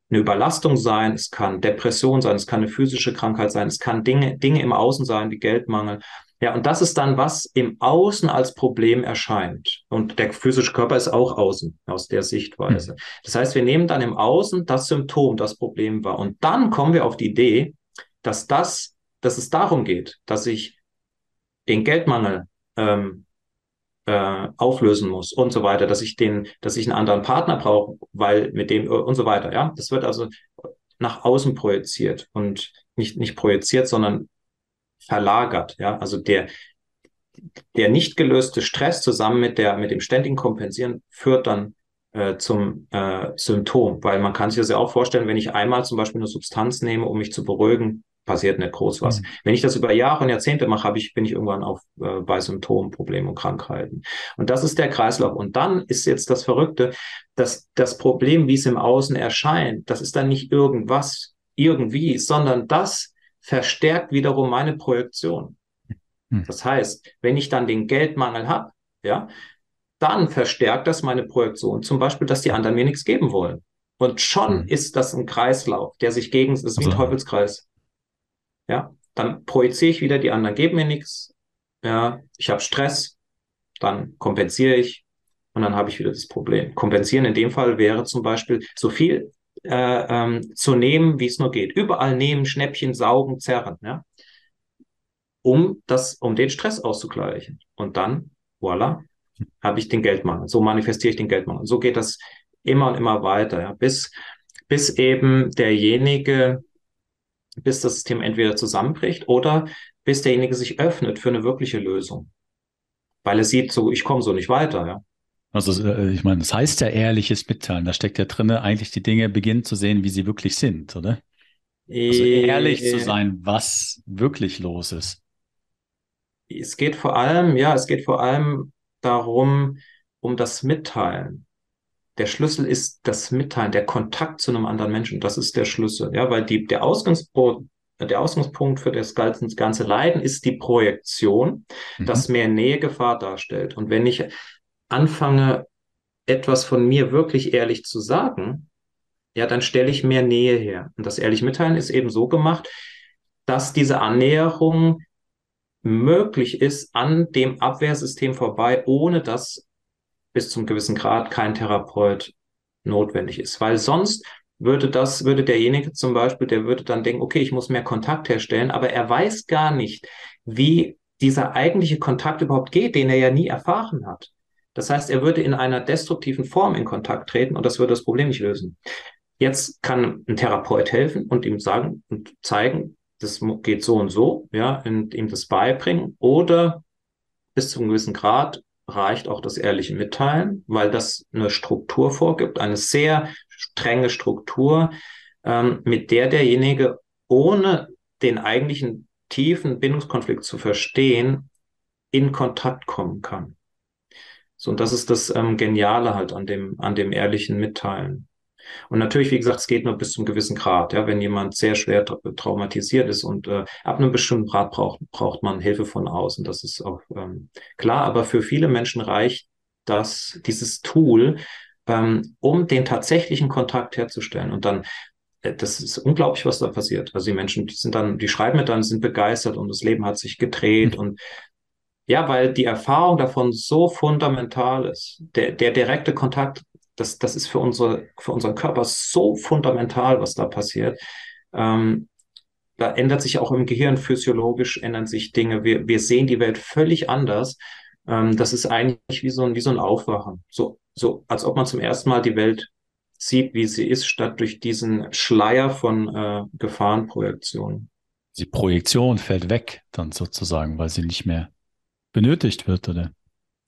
[SPEAKER 2] eine Überlastung sein, es kann Depression sein, es kann eine physische Krankheit sein, es kann Dinge, Dinge im Außen sein, wie Geldmangel. Ja, und das ist dann, was im Außen als Problem erscheint. Und der physische Körper ist auch außen aus der Sichtweise. Mhm. Das heißt, wir nehmen dann im Außen das Symptom, das Problem war. Und dann kommen wir auf die Idee, dass das, dass es darum geht, dass ich den Geldmangel ähm, äh, auflösen muss und so weiter, dass ich den, dass ich einen anderen Partner brauche, weil mit dem und so weiter. Ja, das wird also nach außen projiziert und nicht nicht projiziert, sondern verlagert. Ja, also der, der nicht gelöste Stress zusammen mit der, mit dem ständigen Kompensieren führt dann äh, zum äh, Symptom, weil man kann sich das ja auch vorstellen, wenn ich einmal zum Beispiel eine Substanz nehme, um mich zu beruhigen, passiert nicht groß was. Mhm. Wenn ich das über Jahre und Jahrzehnte mache, habe ich, bin ich irgendwann auf, äh, bei Symptomen, Problemen und Krankheiten. Und das ist der Kreislauf. Und dann ist jetzt das Verrückte, dass das Problem, wie es im Außen erscheint, das ist dann nicht irgendwas, irgendwie, sondern das verstärkt wiederum meine Projektion. Hm. Das heißt, wenn ich dann den Geldmangel habe, ja, dann verstärkt das meine Projektion, zum Beispiel, dass die anderen mir nichts geben wollen. Und schon hm. ist das ein Kreislauf, der sich gegen, ist wie ein also Teufelskreis. Ja, dann projiziere ich wieder, die anderen geben mir nichts. Ja, ich habe Stress, dann kompensiere ich und dann habe ich wieder das Problem. Kompensieren in dem Fall wäre zum Beispiel so viel äh, ähm, zu nehmen, wie es nur geht. Überall nehmen, Schnäppchen, saugen, zerren, ja. Um das, um den Stress auszugleichen. Und dann, voilà, habe ich den Geldmangel. So manifestiere ich den Geldmangel. So geht das immer und immer weiter, ja, bis, bis eben derjenige, bis das System entweder zusammenbricht oder bis derjenige sich öffnet für eine wirkliche Lösung. Weil er sieht, so, ich komme so nicht weiter, ja.
[SPEAKER 1] Also äh, ich meine, das heißt ja ehrliches Mitteilen. Da steckt ja drin, eigentlich die Dinge beginnen zu sehen, wie sie wirklich sind, oder? Also ehrlich zu
[SPEAKER 2] Äh,
[SPEAKER 1] sein, was wirklich los ist.
[SPEAKER 2] Es geht vor allem, ja, es geht vor allem darum, um das Mitteilen. Der Schlüssel ist das Mitteilen, der Kontakt zu einem anderen Menschen. Das ist der Schlüssel, ja, weil die, der Ausgangspunkt, der Ausgangspunkt für das ganze, Leiden ist die Projektion,
[SPEAKER 1] Mhm.
[SPEAKER 2] das mehr Nähe Gefahr darstellt. Und wenn ich anfange, etwas von mir wirklich ehrlich zu sagen, ja, dann stelle ich mehr Nähe her. Und das ehrlich Mitteilen ist eben so gemacht, dass diese Annäherung möglich ist an dem Abwehrsystem vorbei, ohne dass bis zum gewissen Grad kein Therapeut notwendig ist. Weil sonst würde das, würde derjenige zum Beispiel, der würde dann denken, okay, ich muss mehr Kontakt herstellen, aber er weiß gar nicht, wie dieser eigentliche Kontakt überhaupt geht, den er ja nie erfahren hat. Das heißt, er würde in einer destruktiven Form in Kontakt treten und das würde das Problem nicht lösen. Jetzt kann ein Therapeut helfen und ihm sagen und zeigen, das geht so und so, ja, und ihm das beibringen oder bis zu einem gewissen Grad reicht auch das ehrliche Mitteilen, weil das eine Struktur vorgibt, eine sehr strenge Struktur, ähm, mit der derjenige ohne den eigentlichen tiefen Bindungskonflikt zu verstehen, in Kontakt kommen kann. So, und das ist das ähm, Geniale halt an dem, an dem ehrlichen Mitteilen. Und natürlich, wie gesagt, es geht nur bis zum gewissen Grad. Ja, wenn jemand sehr schwer tra traumatisiert ist und äh, ab einem bestimmten Grad braucht, braucht man Hilfe von außen. Das ist auch ähm, klar. Aber für viele Menschen reicht das, dieses Tool, ähm, um den tatsächlichen Kontakt herzustellen. Und dann, äh, das ist unglaublich, was da passiert. Also die Menschen, die sind dann, die schreiben mir dann, sind begeistert und das Leben hat sich gedreht und ja, weil die Erfahrung davon so fundamental ist. Der, der direkte Kontakt, das, das ist für unsere, für unseren Körper so fundamental, was da passiert. Ähm, da ändert sich auch im Gehirn physiologisch, ändern sich Dinge. Wir, wir sehen die Welt völlig anders. Ähm, das ist eigentlich wie so ein, wie so ein Aufwachen. So, so, als ob man zum ersten Mal die Welt sieht, wie sie ist, statt durch diesen Schleier von äh, Gefahrenprojektionen.
[SPEAKER 1] Die Projektion fällt weg, dann sozusagen, weil sie nicht mehr benötigt wird, oder?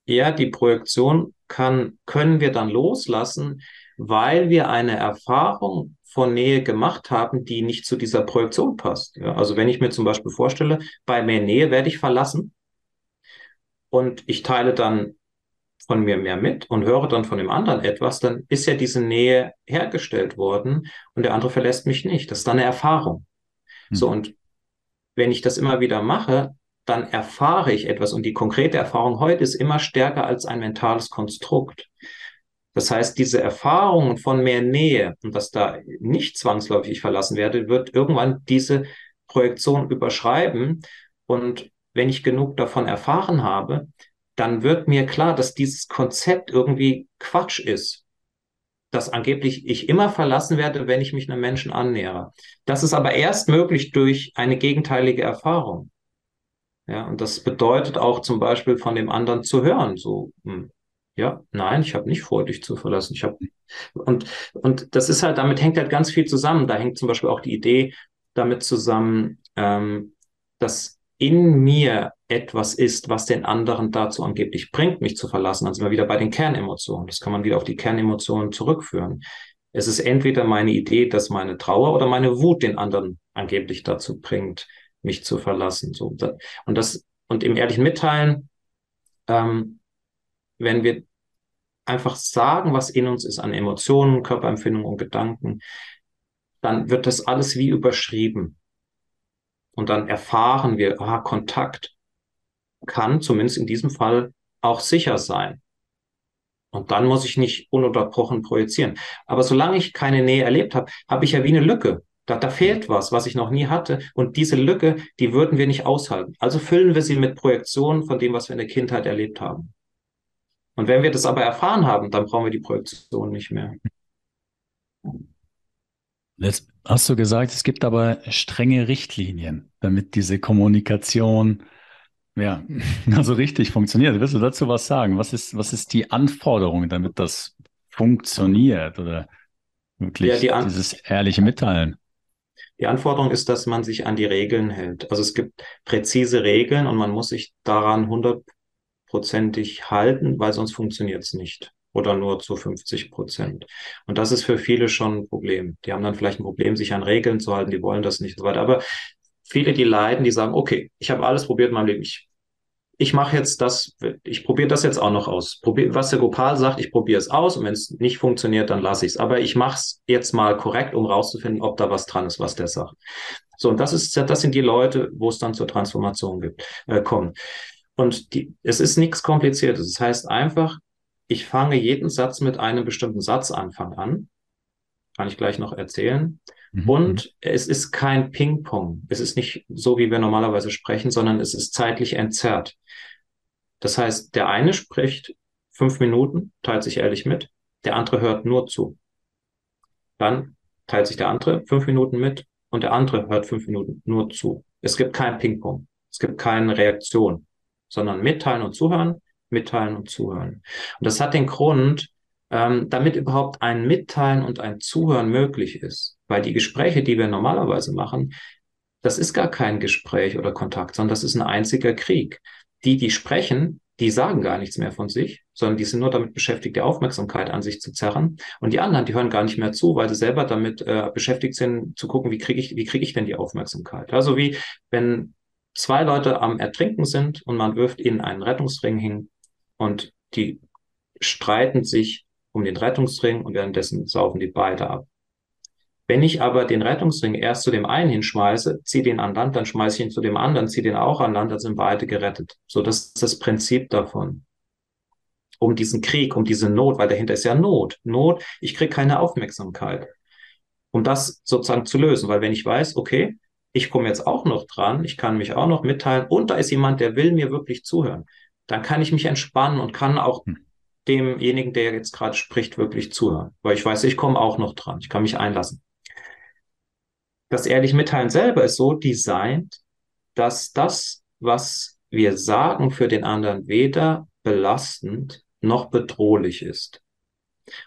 [SPEAKER 2] Ja, die Projektion kann, können wir dann loslassen, weil wir eine Erfahrung von Nähe gemacht haben, die nicht zu dieser Projektion passt. Ja, also wenn ich mir zum Beispiel vorstelle, bei mehr Nähe werde ich verlassen und ich teile dann von mir mehr mit und höre dann von dem anderen etwas, dann ist ja diese Nähe hergestellt worden und der andere verlässt mich nicht. Das ist dann eine Erfahrung. So,
[SPEAKER 1] Mhm.
[SPEAKER 2] und wenn ich das immer wieder mache, dann erfahre ich etwas und die konkrete Erfahrung heute ist immer stärker als ein mentales Konstrukt. Das heißt, diese Erfahrung von mehr Nähe und dass da nicht zwangsläufig verlassen werde, wird irgendwann diese Projektion überschreiben. Und wenn ich genug davon erfahren habe, dann wird mir klar, dass dieses Konzept irgendwie Quatsch ist. Dass angeblich ich immer verlassen werde, wenn ich mich einem Menschen annähere. Das ist aber erst möglich durch eine gegenteilige Erfahrung. Ja, und das bedeutet auch zum Beispiel von dem anderen zu hören, so, hm, ja, nein, ich habe nicht vor, dich zu verlassen. Ich habe und und das ist halt, damit hängt halt ganz viel zusammen. Da hängt zum Beispiel auch die Idee damit zusammen, ähm, dass in mir etwas ist, was den anderen dazu angeblich bringt, mich zu verlassen. Dann sind wir wieder bei den Kernemotionen. Das kann man wieder auf die Kernemotionen zurückführen. Es ist entweder meine Idee, dass meine Trauer oder meine Wut den anderen angeblich dazu bringt, mich zu verlassen. So, und das, und im ehrlichen Mitteilen, ähm, wenn wir einfach sagen, was in uns ist an Emotionen, Körperempfindungen und Gedanken, dann wird das alles wie überschrieben. Und dann erfahren wir, ah, Kontakt kann zumindest in diesem Fall auch sicher sein. Und dann muss ich nicht ununterbrochen projizieren. Aber solange ich keine Nähe erlebt habe, habe ich ja wie eine Lücke. Da, da fehlt was, was ich noch nie hatte. Und diese Lücke, die würden wir nicht aushalten. Also füllen wir sie mit Projektionen von dem, was wir in der Kindheit erlebt haben. Und wenn wir das aber erfahren haben, dann brauchen wir die Projektion nicht mehr.
[SPEAKER 1] Jetzt hast du gesagt, es gibt aber strenge Richtlinien, damit diese Kommunikation ja, also richtig funktioniert. Willst du dazu was sagen? Was ist, was ist die Anforderung, damit das funktioniert oder
[SPEAKER 2] Ja,
[SPEAKER 1] wirklich
[SPEAKER 2] An
[SPEAKER 1] dieses ehrliche Mitteilen?
[SPEAKER 2] Die Anforderung ist, dass man sich an die Regeln hält. Also es gibt präzise Regeln und man muss sich daran hundertprozentig halten, weil sonst funktioniert es nicht. oder nur zu 50 Prozent. Und das ist für viele schon ein Problem. Die haben dann vielleicht ein Problem, sich an Regeln zu halten, die wollen das nicht so weiter. Aber viele, die leiden, die sagen, okay, ich habe alles probiert in meinem Leben, ich ich mache jetzt das, ich probiere das jetzt auch noch aus. Probier, was der Gopal sagt, ich probiere es aus und wenn es nicht funktioniert, dann lasse ich es. Aber ich mache es jetzt mal korrekt, um rauszufinden, ob da was dran ist, was der sagt. So, und das ist, das sind die Leute, wo es dann zur Transformation gibt, äh, kommt. Und die, es ist nichts Kompliziertes. Das heißt einfach, ich fange jeden Satz mit einem bestimmten Satzanfang an. Kann ich gleich noch erzählen. Mhm. Und es ist kein Ping-Pong. Es ist nicht so, wie wir normalerweise sprechen, sondern es ist zeitlich entzerrt. Das heißt, der eine spricht fünf Minuten, teilt sich ehrlich mit, der andere hört nur zu. Dann teilt sich der andere fünf Minuten mit und der andere hört fünf Minuten nur zu. Es gibt kein Ping-Pong. Es gibt keine Reaktion, sondern mitteilen und zuhören, mitteilen und zuhören. Und das hat den Grund, ähm, damit überhaupt ein Mitteilen und ein Zuhören möglich ist. Weil die Gespräche, die wir normalerweise machen, das ist gar kein Gespräch oder Kontakt, sondern das ist ein einziger Krieg. Die, die sprechen, die sagen gar nichts mehr von sich, sondern die sind nur damit beschäftigt, die Aufmerksamkeit an sich zu zerren. Und die anderen, die hören gar nicht mehr zu, weil sie selber damit äh, beschäftigt sind, zu gucken, wie kriege ich, wie kriege ich denn die Aufmerksamkeit? Also wie wenn zwei Leute am Ertrinken sind und man wirft ihnen einen Rettungsring hin und die streiten sich um den Rettungsring und währenddessen saufen die beide ab. Wenn ich aber den Rettungsring erst zu dem einen hinschmeiße, ziehe den an Land, dann schmeiße ich ihn zu dem anderen, ziehe den auch an Land, dann sind beide gerettet. So, das ist das Prinzip davon. Um diesen Krieg, um diese Not, weil dahinter ist ja Not. Not, ich kriege keine Aufmerksamkeit. Um das sozusagen zu lösen, weil wenn ich weiß, okay, ich komme jetzt auch noch dran, ich kann mich auch noch mitteilen und da ist jemand, der will mir wirklich zuhören, dann kann ich mich entspannen und kann auch hm demjenigen, der jetzt gerade spricht, wirklich zuhören. Weil ich weiß, ich komme auch noch dran. Ich kann mich einlassen. Das ehrlich Mitteilen selber ist so designt, dass das, was wir sagen, für den anderen weder belastend noch bedrohlich ist.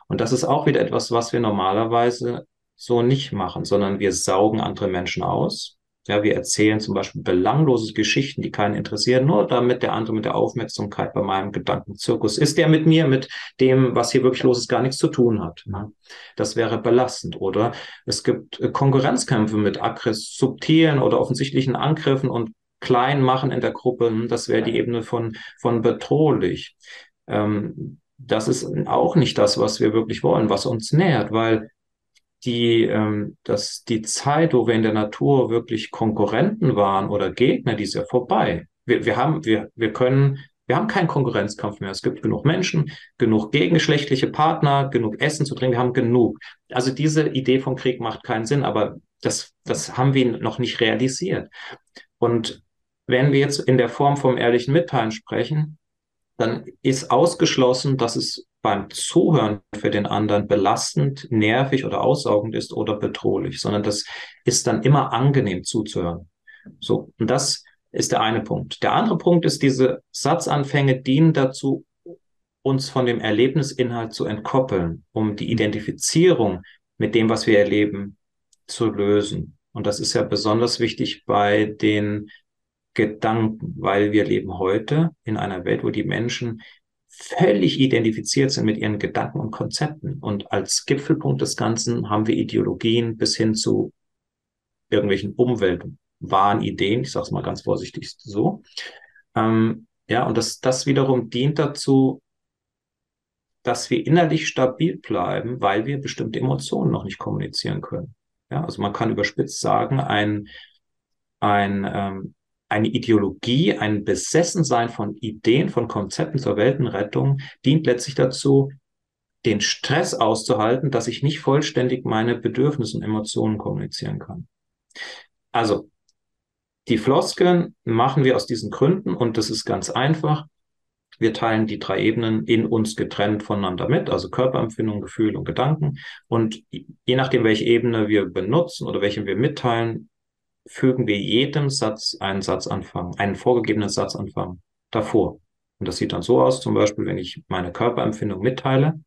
[SPEAKER 2] Und das ist auch wieder etwas, was wir normalerweise so nicht machen, sondern wir saugen andere Menschen aus ja, wir erzählen zum Beispiel belanglose Geschichten, die keinen interessieren, nur damit der andere mit der Aufmerksamkeit bei meinem Gedankenzirkus ist, der mit mir, mit dem, was hier wirklich los ist, gar nichts zu tun hat. Ne? Das wäre belastend. Oder es gibt äh, Konkurrenzkämpfe mit aggress subtilen oder offensichtlichen Angriffen und Kleinmachen in der Gruppe. Hm, das wäre die Ebene von, von bedrohlich. Ähm, das ist auch nicht das, was wir wirklich wollen, was uns nähert, weil die, ähm, dass die Zeit, wo wir in der Natur wirklich Konkurrenten waren oder Gegner, die ist ja vorbei. Wir, wir haben, wir, wir können, wir haben keinen Konkurrenzkampf mehr. Es gibt genug Menschen, genug gegengeschlechtliche Partner, genug Essen zu trinken, wir haben genug. Also diese Idee vom Krieg macht keinen Sinn, aber das, das haben wir noch nicht realisiert. Und wenn wir jetzt in der Form vom ehrlichen Mitteilen sprechen, dann ist ausgeschlossen, dass es beim Zuhören für den anderen belastend, nervig oder aussaugend ist oder bedrohlich, sondern das ist dann immer angenehm zuzuhören. So, und das ist der eine Punkt. Der andere Punkt ist, diese Satzanfänge dienen dazu, uns von dem Erlebnisinhalt zu entkoppeln, um die Identifizierung mit dem, was wir erleben, zu lösen. Und das ist ja besonders wichtig bei den Gedanken, weil wir leben heute in einer Welt, wo die Menschen völlig identifiziert sind mit ihren Gedanken und Konzepten. Und als Gipfelpunkt des Ganzen haben wir Ideologien bis hin zu irgendwelchen umweltwahren Ideen. Ich sage es mal ganz vorsichtig so. Ähm, ja, und das, das wiederum dient dazu, dass wir innerlich stabil bleiben, weil wir bestimmte Emotionen noch nicht kommunizieren können. Ja, also man kann überspitzt sagen, ein, ein ähm, eine Ideologie, ein Besessensein von Ideen, von Konzepten zur Weltenrettung dient letztlich dazu, den Stress auszuhalten, dass ich nicht vollständig meine Bedürfnisse und Emotionen kommunizieren kann. Also, die Floskeln machen wir aus diesen Gründen und das ist ganz einfach. Wir teilen die drei Ebenen in uns getrennt voneinander mit, also Körperempfindung, Gefühl und Gedanken. Und je nachdem, welche Ebene wir benutzen oder welche wir mitteilen, fügen wir jedem Satz einen Satzanfang, einen vorgegebenen Satzanfang davor. Und das sieht dann so aus, zum Beispiel, wenn ich meine Körperempfindung mitteile,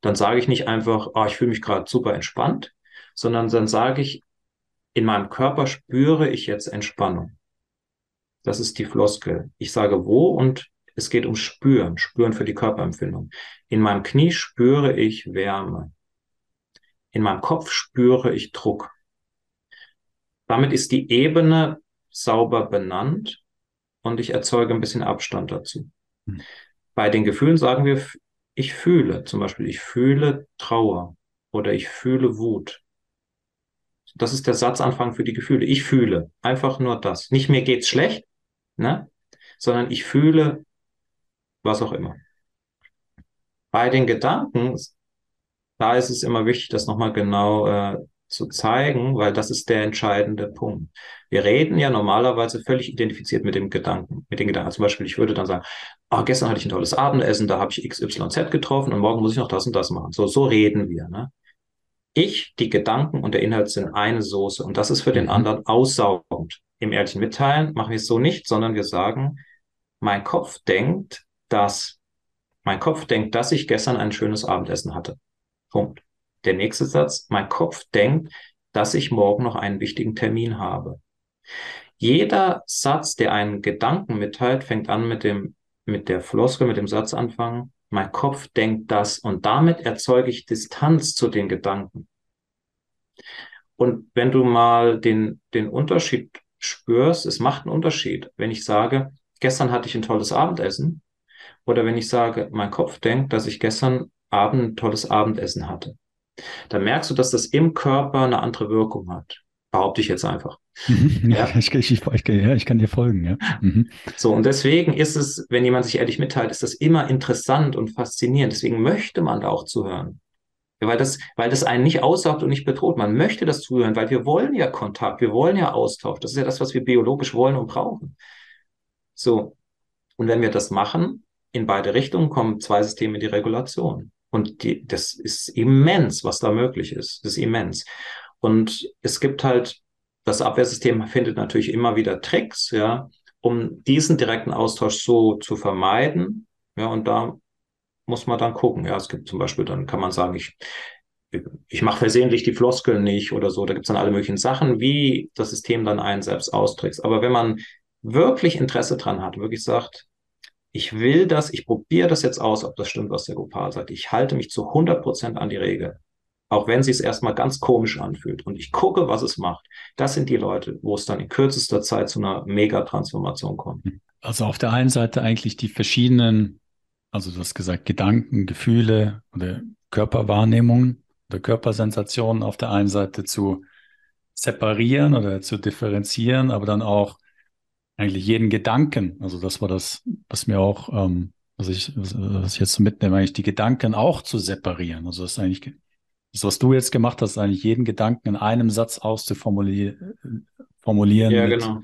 [SPEAKER 2] dann sage ich nicht einfach, oh, ich fühle mich gerade super entspannt, sondern dann sage ich, in meinem Körper spüre ich jetzt Entspannung. Das ist die Floskel. Ich sage wo und Es geht um Spüren, Spüren für die Körperempfindung. In meinem Knie spüre ich Wärme. In meinem Kopf spüre ich Druck. Damit ist die Ebene sauber benannt und ich erzeuge ein bisschen Abstand dazu. Hm. Bei den Gefühlen sagen wir, ich fühle, zum Beispiel, ich fühle Trauer oder ich fühle Wut. Das ist der Satzanfang für die Gefühle. Ich fühle einfach nur das. Nicht mir geht's schlecht, ne? sondern ich fühle was auch immer. Bei den Gedanken, da ist es immer wichtig, das nochmal genau äh, zu zeigen, weil das ist der entscheidende Punkt. Wir reden ja normalerweise völlig identifiziert mit dem Gedanken, mit den Gedanken. Zum Beispiel, ich würde dann sagen, ah, gestern hatte ich ein tolles Abendessen, da habe ich XYZ getroffen und morgen muss ich noch das und das machen. So, so reden wir. Ne? Ich, die Gedanken und der Inhalt sind eine Soße und das ist für den mhm. anderen aussaugend. Im ehrlichen Mitteilen machen wir es so nicht, sondern wir sagen, mein Kopf denkt, dass, mein Kopf denkt, dass ich gestern ein schönes Abendessen hatte. Punkt. Der nächste Satz, mein Kopf denkt, dass ich morgen noch einen wichtigen Termin habe. Jeder Satz, der einen Gedanken mitteilt, fängt an mit dem, mit der Floskel, mit dem Satzanfang, mein Kopf denkt das und damit erzeuge ich Distanz zu den Gedanken. Und wenn du mal den, den Unterschied spürst, es macht einen Unterschied, wenn ich sage, gestern hatte ich ein tolles Abendessen oder wenn ich sage, mein Kopf denkt, dass ich gestern Abend ein tolles Abendessen hatte. Dann merkst du, dass das im Körper eine andere Wirkung hat. Behaupte ich jetzt einfach.
[SPEAKER 1] Mhm. ja, ich, ich, ich, ja, ich kann dir folgen, ja. Mhm.
[SPEAKER 2] So, und deswegen ist es, wenn jemand sich ehrlich mitteilt, ist das immer interessant und faszinierend. Deswegen möchte man da auch zuhören. Ja, weil das, weil das einen nicht aussaugt und nicht bedroht. Man möchte das zuhören, weil wir wollen ja Kontakt, wir wollen ja Austausch. Das ist ja das, was wir biologisch wollen und brauchen. So. Und wenn wir das machen, in beide Richtungen kommen zwei Systeme in die Regulation. Und die, das ist immens, was da möglich ist. Das ist immens. Und es gibt halt, das Abwehrsystem findet natürlich immer wieder Tricks, ja, um diesen direkten Austausch so zu vermeiden. Ja, und da muss man dann gucken. Ja, es gibt zum Beispiel, dann kann man sagen, ich, ich mache versehentlich die Floskeln nicht oder so. Da gibt es dann alle möglichen Sachen, wie das System dann einen selbst austrickst. Aber wenn man wirklich Interesse dran hat, wirklich sagt, ich will das, ich probiere das jetzt aus, ob das stimmt, was der Gopal sagt. Ich halte mich zu 100 Prozent an die Regel. Auch wenn sie es erstmal ganz komisch anfühlt. Und ich gucke, was es macht. Das sind die Leute, wo es dann in kürzester Zeit zu einer Megatransformation kommt.
[SPEAKER 1] Also auf der einen Seite eigentlich die verschiedenen, also du hast gesagt, Gedanken, Gefühle oder Körperwahrnehmungen oder Körpersensationen auf der einen Seite zu separieren oder zu differenzieren, aber dann auch eigentlich jeden Gedanken, also das war das, was mir auch, ähm, was ich, was ich jetzt mitnehme, eigentlich die Gedanken auch zu separieren. Also das ist eigentlich, das, was du jetzt gemacht hast, eigentlich jeden Gedanken in einem Satz auszuformulieren. Formulieren
[SPEAKER 2] ja, mit, genau.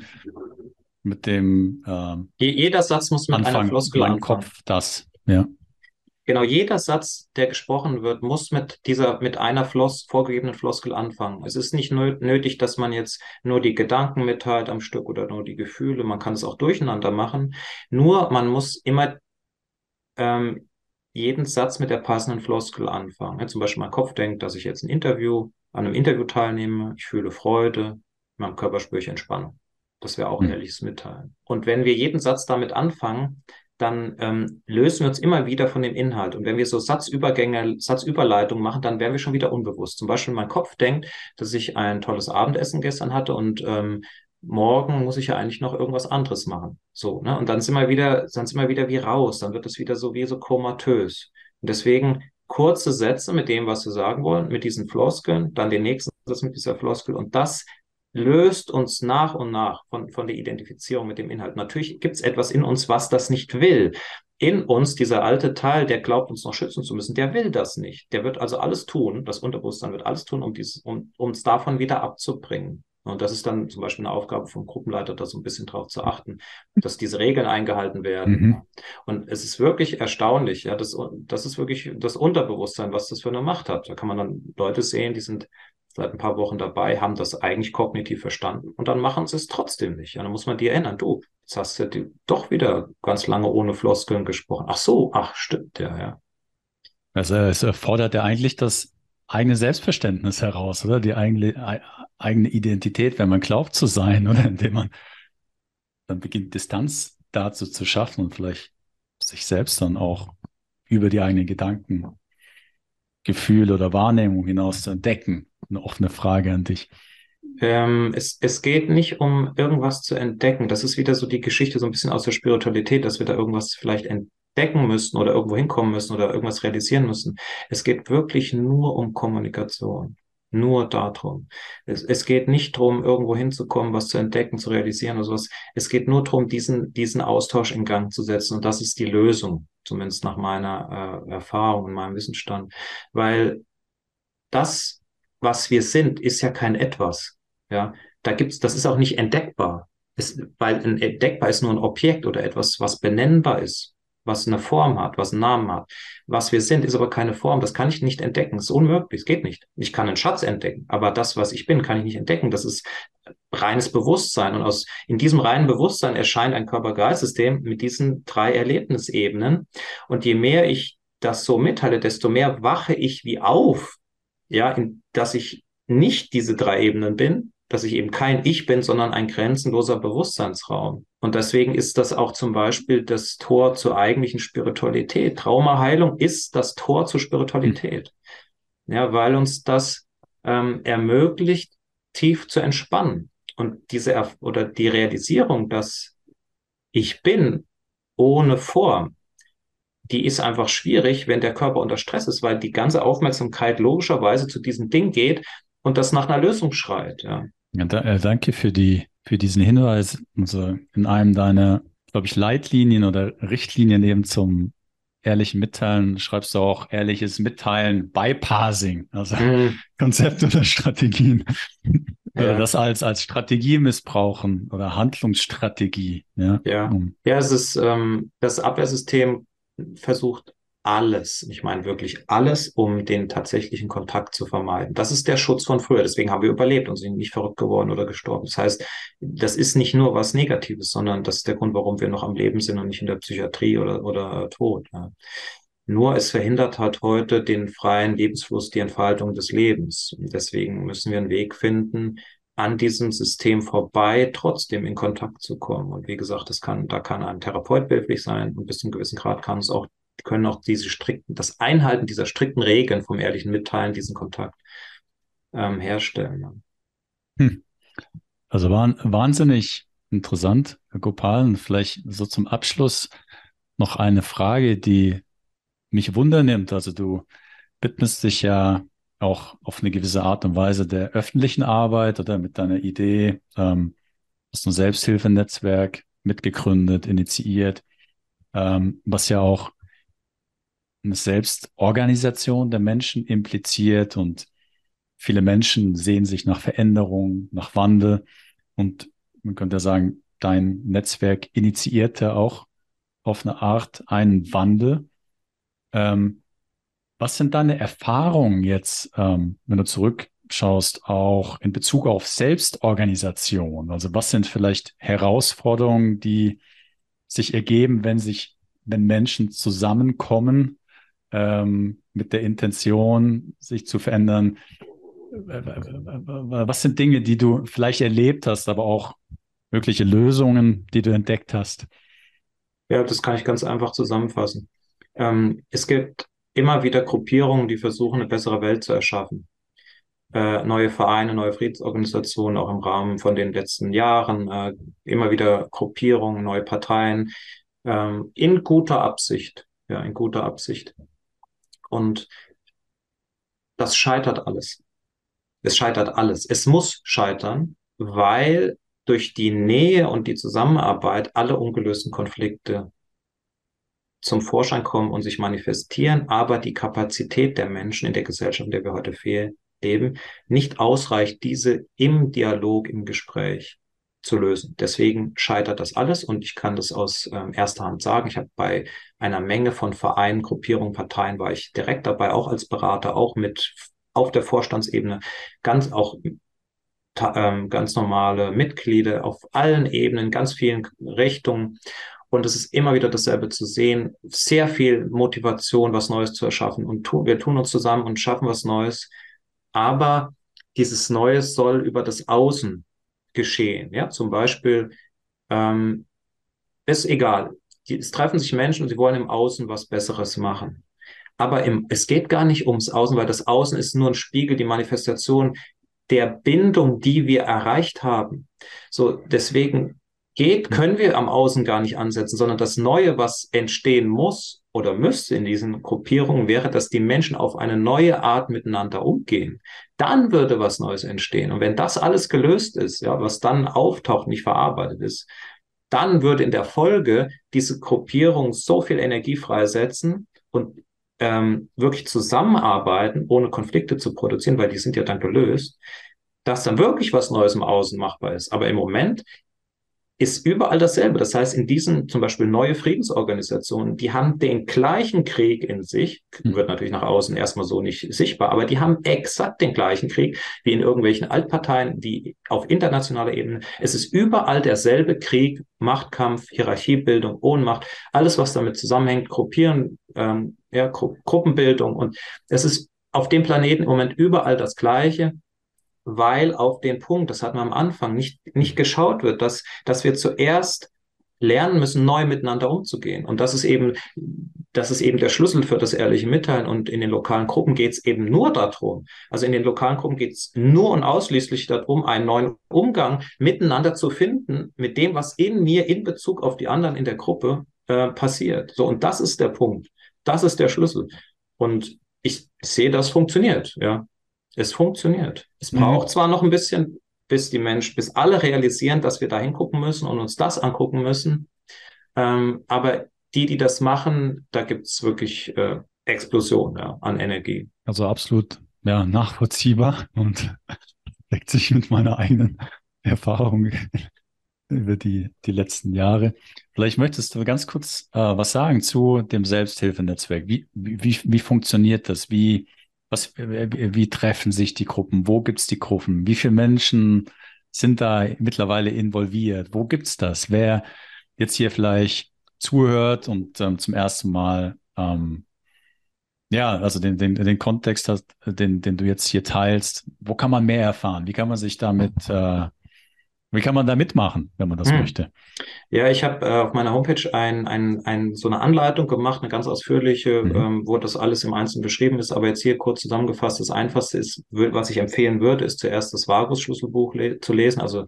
[SPEAKER 1] Mit dem ähm,
[SPEAKER 2] Jeder Satz muss mit Anfang, einer Floskel
[SPEAKER 1] mein anfangen. Kopf das, ja.
[SPEAKER 2] Genau, jeder Satz, der gesprochen wird, muss mit dieser, mit einer Floss, vorgegebenen Floskel anfangen. Es ist nicht nötig, dass man jetzt nur die Gedanken mitteilt am Stück oder nur die Gefühle. Man kann es auch durcheinander machen. Nur man muss immer ähm, jeden Satz mit der passenden Floskel anfangen. Ja, zum Beispiel mein Kopf denkt, dass ich jetzt ein Interview, an einem Interview teilnehme. Ich fühle Freude. In meinem Körper spüre ich Entspannung. Das wäre auch ein hm. ehrliches Mitteilen. Und wenn wir jeden Satz damit anfangen, dann ähm, lösen wir uns immer wieder von dem Inhalt. Und wenn wir so Satzübergänge, Satzüberleitungen machen, dann werden wir schon wieder unbewusst. Zum Beispiel mein Kopf denkt, dass ich ein tolles Abendessen gestern hatte und ähm, morgen muss ich ja eigentlich noch irgendwas anderes machen. So, ne? Und dann sind wir wieder, dann sind wir wieder wie raus. Dann wird es wieder so wie so komatös. Und deswegen kurze Sätze mit dem, was wir sagen wollen, mit diesen Floskeln, dann den nächsten Satz mit dieser Floskel und das löst uns nach und nach von, von der Identifizierung mit dem Inhalt. Natürlich gibt es etwas in uns, was das nicht will. In uns, dieser alte Teil, der glaubt, uns noch schützen zu müssen, der will das nicht. Der wird also alles tun, das Unterbewusstsein wird alles tun, um, dieses, um uns davon wieder abzubringen. Und das ist dann zum Beispiel eine Aufgabe vom Gruppenleiter, da so ein bisschen drauf zu achten, dass diese Regeln eingehalten werden. Mhm. Und es ist wirklich erstaunlich, ja, das, das ist wirklich das Unterbewusstsein, was das für eine Macht hat. Da kann man dann Leute sehen, die sind seit ein paar Wochen dabei, haben das eigentlich kognitiv verstanden und dann machen sie es trotzdem nicht. Ja, dann muss man die erinnern, du, jetzt hast du doch wieder ganz lange ohne Floskeln gesprochen. Ach so, ach, stimmt, ja, ja.
[SPEAKER 1] Also es fordert ja eigentlich das eigene Selbstverständnis heraus, oder? Die eigene, eigene Identität, wenn man glaubt zu sein, oder? Indem man dann beginnt, Distanz dazu zu schaffen und vielleicht sich selbst dann auch über die eigenen Gedanken, Gefühle oder Wahrnehmung hinaus zu entdecken? Eine offene Frage an dich.
[SPEAKER 2] Ähm, es, es geht nicht um irgendwas zu entdecken. Das ist wieder so die Geschichte so ein bisschen aus der Spiritualität, dass wir da irgendwas vielleicht entdecken müssen oder irgendwo hinkommen müssen oder irgendwas realisieren müssen. Es geht wirklich nur um Kommunikation. Nur darum. Es, es geht nicht darum, irgendwo hinzukommen, was zu entdecken, zu realisieren oder sowas. Es geht nur darum, diesen, diesen Austausch in Gang zu setzen. Und das ist die Lösung, zumindest nach meiner äh, Erfahrung und meinem Wissensstand. Weil das, was wir sind, ist ja kein Etwas. Ja, da gibt's, das ist auch nicht entdeckbar. Es, weil ein entdeckbar ist nur ein Objekt oder etwas, was benennbar ist was eine Form hat, was einen Namen hat. Was wir sind, ist aber keine Form. Das kann ich nicht entdecken. Das ist unmöglich. Es geht nicht. Ich kann einen Schatz entdecken, aber das, was ich bin, kann ich nicht entdecken. Das ist reines Bewusstsein. Und aus, in diesem reinen Bewusstsein erscheint ein Körper-Geist-System mit diesen drei Erlebnisebenen. Und je mehr ich das so mitteile, desto mehr wache ich wie auf, ja, in, dass ich nicht diese drei Ebenen bin, dass ich eben kein Ich bin, sondern ein grenzenloser Bewusstseinsraum. Und deswegen ist das auch zum Beispiel das Tor zur eigentlichen Spiritualität. Traumaheilung ist das Tor zur Spiritualität. Mhm. Ja, weil uns das ähm, ermöglicht, tief zu entspannen. Und diese oder die Realisierung, dass ich bin ohne Form, die ist einfach schwierig, wenn der Körper unter Stress ist, weil die ganze Aufmerksamkeit logischerweise zu diesem Ding geht und das nach einer Lösung schreit. Ja.
[SPEAKER 1] Ja, da, äh, danke für die, für diesen Hinweis. Also in einem deiner, glaube ich, Leitlinien oder Richtlinien eben zum ehrlichen Mitteilen schreibst du auch ehrliches Mitteilen, Bypassing, also mhm. Konzepte oder Strategien. Ja. Das als, als Strategie missbrauchen oder Handlungsstrategie. Ja,
[SPEAKER 2] ja. ja es ist, ähm, das Abwehrsystem versucht alles, ich meine wirklich alles, um den tatsächlichen Kontakt zu vermeiden. Das ist der Schutz von früher. Deswegen haben wir überlebt und sind nicht verrückt geworden oder gestorben. Das heißt, das ist nicht nur was Negatives, sondern das ist der Grund, warum wir noch am Leben sind und nicht in der Psychiatrie oder, oder tot. Ja. Nur es verhindert halt heute den freien Lebensfluss, die Entfaltung des Lebens. Und deswegen müssen wir einen Weg finden, an diesem System vorbei trotzdem in Kontakt zu kommen. Und wie gesagt, das kann, da kann ein Therapeut behilflich sein und bis zu einem gewissen Grad kann es auch können auch diese strikten, das Einhalten dieser strikten Regeln vom ehrlichen Mitteilen, diesen Kontakt ähm, herstellen.
[SPEAKER 1] Hm. Also war wahnsinnig interessant, Herr Gopal. Und vielleicht so zum Abschluss noch eine Frage, die mich wundernimmt. Also du widmest dich ja auch auf eine gewisse Art und Weise der öffentlichen Arbeit oder mit deiner Idee, ähm, hast ein Selbsthilfenetzwerk mitgegründet, initiiert, ähm, was ja auch Selbstorganisation der Menschen impliziert und viele Menschen sehen sich nach Veränderung, nach Wandel und man könnte sagen, dein Netzwerk initiierte auch auf eine Art einen Wandel. Ähm, was sind deine Erfahrungen jetzt, ähm, wenn du zurückschaust, auch in Bezug auf Selbstorganisation? Also was sind vielleicht Herausforderungen, die sich ergeben, wenn sich, wenn Menschen zusammenkommen ähm, mit der Intention, sich zu verändern. Was sind Dinge, die du vielleicht erlebt hast, aber auch mögliche Lösungen, die du entdeckt hast?
[SPEAKER 2] Ja, das kann ich ganz einfach zusammenfassen. Ähm, es gibt immer wieder Gruppierungen, die versuchen, eine bessere Welt zu erschaffen. Äh, neue Vereine, neue Friedensorganisationen, auch im Rahmen von den letzten Jahren, äh, immer wieder Gruppierungen, neue Parteien, ähm, in guter Absicht, ja, in guter Absicht. Und das scheitert alles. Es scheitert alles. Es muss scheitern, weil durch die Nähe und die Zusammenarbeit alle ungelösten Konflikte zum Vorschein kommen und sich manifestieren, aber die Kapazität der Menschen in der Gesellschaft, in der wir heute leben, nicht ausreicht, diese im Dialog, im Gespräch zu lösen. Deswegen scheitert das alles und ich kann das aus ähm, erster Hand sagen. Ich habe bei einer Menge von Vereinen, Gruppierungen, Parteien war ich direkt dabei, auch als Berater, auch mit auf der Vorstandsebene, ganz auch ähm, ganz normale Mitglieder auf allen Ebenen, ganz vielen Richtungen. Und es ist immer wieder dasselbe zu sehen, sehr viel Motivation, was Neues zu erschaffen. Und tu, wir tun uns zusammen und schaffen was Neues. Aber dieses Neues soll über das Außen geschehen. Ja, zum Beispiel ähm, ist egal. die, es treffen sich Menschen und sie wollen im Außen was Besseres machen. Aber im, es geht gar nicht ums Außen, weil das Außen ist nur ein Spiegel, die Manifestation der Bindung, die wir erreicht haben. So, deswegen geht, können wir am Außen gar nicht ansetzen, sondern das Neue, was entstehen muss oder müsste in diesen Gruppierungen, wäre, dass die Menschen auf eine neue Art miteinander umgehen. Dann würde was Neues entstehen. Und wenn das alles gelöst ist, ja, was dann auftaucht, nicht verarbeitet ist, dann würde in der Folge diese Gruppierung so viel Energie freisetzen und ähm, wirklich zusammenarbeiten, ohne Konflikte zu produzieren, weil die sind ja dann gelöst, dass dann wirklich was Neues im Außen machbar ist. Aber im Moment ist überall dasselbe. Das heißt, in diesen zum Beispiel neue Friedensorganisationen, die haben den gleichen Krieg in sich, hm. wird natürlich nach außen erstmal so nicht sichtbar, aber die haben exakt den gleichen Krieg wie in irgendwelchen Altparteien, die auf internationaler Ebene. Es ist überall derselbe Krieg, Machtkampf, Hierarchiebildung, Ohnmacht, alles, was damit zusammenhängt, Gruppieren, ähm, ja, Gru Gruppenbildung. Und es ist auf dem Planeten im Moment überall das Gleiche weil auf den Punkt, das hatten wir am Anfang, nicht, nicht geschaut wird, dass, dass wir zuerst lernen müssen, neu miteinander umzugehen. Und das ist eben, das ist eben der Schlüssel für das ehrliche Mitteilen. Und in den lokalen Gruppen geht es eben nur darum. Also in den lokalen Gruppen geht es nur und ausschließlich darum, einen neuen Umgang miteinander zu finden, mit dem, was in mir in Bezug auf die anderen in der Gruppe äh, passiert. So, und das ist der Punkt. Das ist der Schlüssel. Und ich sehe, das funktioniert, ja. Es funktioniert. Es mhm. braucht zwar noch ein bisschen, bis die Menschen, bis alle realisieren, dass wir da hingucken müssen und uns das angucken müssen. Ähm, aber die, die das machen, da gibt es wirklich äh, Explosion ja, an Energie.
[SPEAKER 1] Also absolut ja, nachvollziehbar und deckt sich mit meiner eigenen Erfahrung über die, die letzten Jahre. Vielleicht möchtest du ganz kurz äh, was sagen zu dem Selbsthilfenetzwerk. Wie, wie, wie funktioniert das? Wie, was, wie treffen sich die Gruppen? Wo gibt es die Gruppen? Wie viele Menschen sind da mittlerweile involviert? Wo gibt es das? Wer jetzt hier vielleicht zuhört und ähm, zum ersten Mal ähm, ja, also den, den, den Kontext hast, den, den du jetzt hier teilst, wo kann man mehr erfahren? Wie kann man sich damit äh, wie kann man da mitmachen, wenn man das hm. möchte?
[SPEAKER 2] Ja, ich habe äh, auf meiner Homepage ein, ein, ein, so eine Anleitung gemacht, eine ganz ausführliche, mhm. ähm, wo das alles im Einzelnen beschrieben ist. Aber jetzt hier kurz zusammengefasst, das Einfachste ist, was ich empfehlen würde, ist zuerst das Vagus-Schlüsselbuch le zu lesen. Also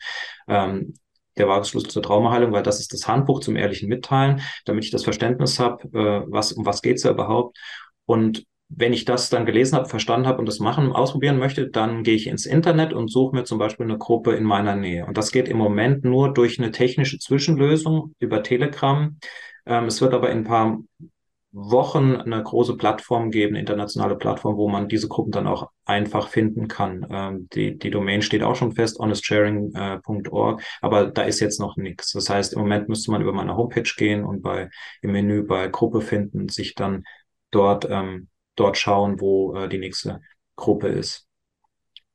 [SPEAKER 2] ähm, der Vagus-Schlüssel zur Traumaheilung, weil das ist das Handbuch zum ehrlichen Mitteilen, damit ich das Verständnis habe, äh, was, um was geht's da überhaupt. Und wenn ich das dann gelesen habe, verstanden habe und das machen, ausprobieren möchte, dann gehe ich ins Internet und suche mir zum Beispiel eine Gruppe in meiner Nähe. Und das geht im Moment nur durch eine technische Zwischenlösung über Telegram. Ähm, es wird aber in ein paar Wochen eine große Plattform geben, internationale Plattform, wo man diese Gruppen dann auch einfach finden kann. Ähm, die, die Domain steht auch schon fest, honestsharing.org, äh, aber da ist jetzt noch nichts. Das heißt, im Moment müsste man über meine Homepage gehen und bei im Menü bei Gruppe finden, sich dann dort ähm, dort schauen, wo äh, die nächste Gruppe ist.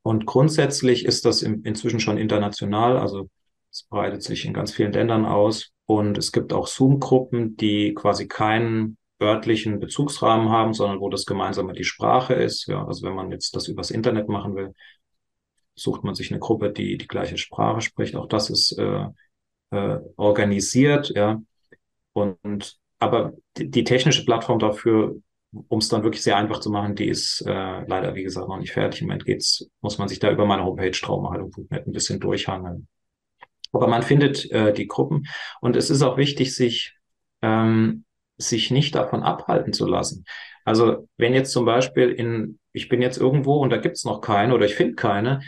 [SPEAKER 2] Und grundsätzlich ist das im, inzwischen schon international, also es breitet sich in ganz vielen Ländern aus. Und es gibt auch Zoom-Gruppen, die quasi keinen örtlichen Bezugsrahmen haben, sondern wo das gemeinsame die Sprache ist. Ja, also wenn man jetzt das übers Internet machen will, sucht man sich eine Gruppe, die die gleiche Sprache spricht. Auch das ist äh, äh, organisiert, ja. Und aber die, die technische Plattform dafür um es dann wirklich sehr einfach zu machen, die ist äh, leider, wie gesagt, noch nicht fertig. Im Moment geht's, muss man sich da über meine Homepage traumaheilung.net ein bisschen durchhangeln. Aber man findet äh, die Gruppen und es ist auch wichtig, sich, ähm, sich nicht davon abhalten zu lassen. Also wenn jetzt zum Beispiel in, ich bin jetzt irgendwo und da gibt's noch keine oder ich finde keine,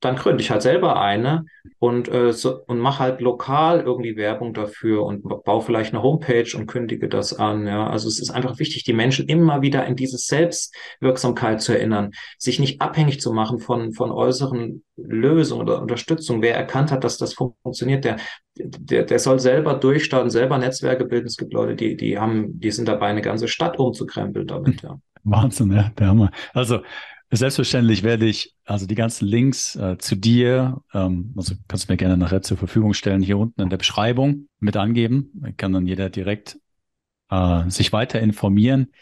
[SPEAKER 2] dann gründe ich halt selber eine und, äh, so, und mache halt lokal irgendwie Werbung dafür und baue vielleicht eine Homepage und kündige das an. Ja, also es ist einfach wichtig, die Menschen immer wieder in diese Selbstwirksamkeit zu erinnern, sich nicht abhängig zu machen von, von äußeren Lösungen oder Unterstützung. Wer erkannt hat, dass das funktioniert, der, der, der soll selber durchstarten, selber Netzwerke bilden. Es gibt Leute, die, die haben, die sind dabei, eine ganze Stadt umzukrempeln damit, ja.
[SPEAKER 1] Wahnsinn, ja, der Hammer. Also Selbstverständlich werde ich also die ganzen Links äh, zu dir, ähm, also kannst du mir gerne nachher zur Verfügung stellen, hier unten in der Beschreibung mit angeben. Kann dann jeder direkt äh, sich weiter informieren.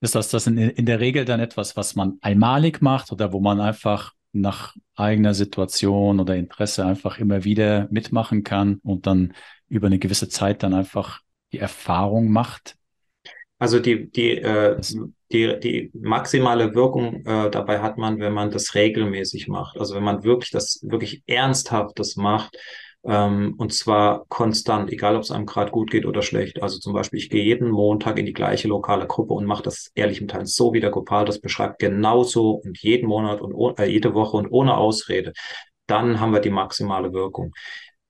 [SPEAKER 1] Ist das das in, in der Regel dann etwas, was man einmalig macht oder wo man einfach nach eigener Situation oder Interesse einfach immer wieder mitmachen kann und dann über eine gewisse Zeit dann einfach die Erfahrung macht?
[SPEAKER 2] Also die, die, äh, die, die maximale Wirkung äh, dabei hat man, wenn man das regelmäßig macht. Also wenn man wirklich das wirklich ernsthaftes macht, ähm, und zwar konstant, egal ob es einem gerade gut geht oder schlecht. Also zum Beispiel, ich gehe jeden Montag in die gleiche lokale Gruppe und mache das ehrlich im Teil so, wie der Gopal das beschreibt, genauso und jeden Monat und äh, jede Woche und ohne Ausrede. Dann haben wir die maximale Wirkung.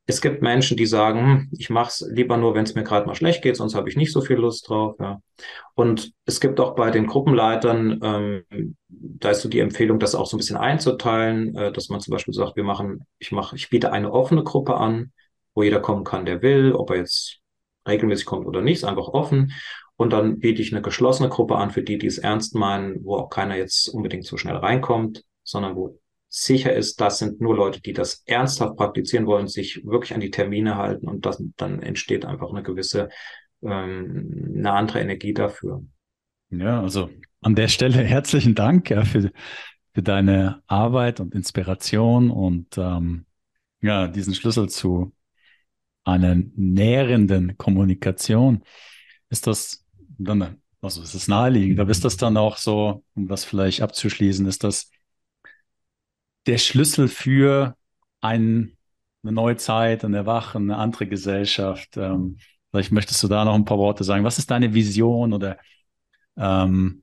[SPEAKER 2] Es gibt Menschen, die sagen, ich mache es lieber nur, wenn es mir gerade mal schlecht geht, sonst habe ich nicht so viel Lust drauf. Ja. Und es gibt auch bei den Gruppenleitern, ähm, da ist so die Empfehlung, das auch so ein bisschen einzuteilen, äh, dass man zum Beispiel sagt, wir machen, ich mache, ich biete eine offene Gruppe an, wo jeder kommen kann, der will, ob er jetzt regelmäßig kommt oder nicht, ist einfach offen. Und dann biete ich eine geschlossene Gruppe an für die, die es ernst meinen, wo auch keiner jetzt unbedingt so schnell reinkommt, sondern wo sicher ist, das sind nur Leute, die das ernsthaft praktizieren wollen, sich wirklich an die Termine halten und das, dann entsteht einfach eine gewisse, ähm, eine andere Energie dafür.
[SPEAKER 1] Ja, also an der Stelle herzlichen Dank ja, für, für deine Arbeit und Inspiration und ähm, ja, diesen Schlüssel zu einer nährenden Kommunikation. Ist das dann, also es ist naheliegend, aber ist das dann auch so, um das vielleicht abzuschließen, ist das der Schlüssel für ein, eine neue Zeit, ein Erwachen, eine andere Gesellschaft. Ähm, vielleicht möchtest du da noch ein paar Worte sagen. Was ist deine Vision oder ähm,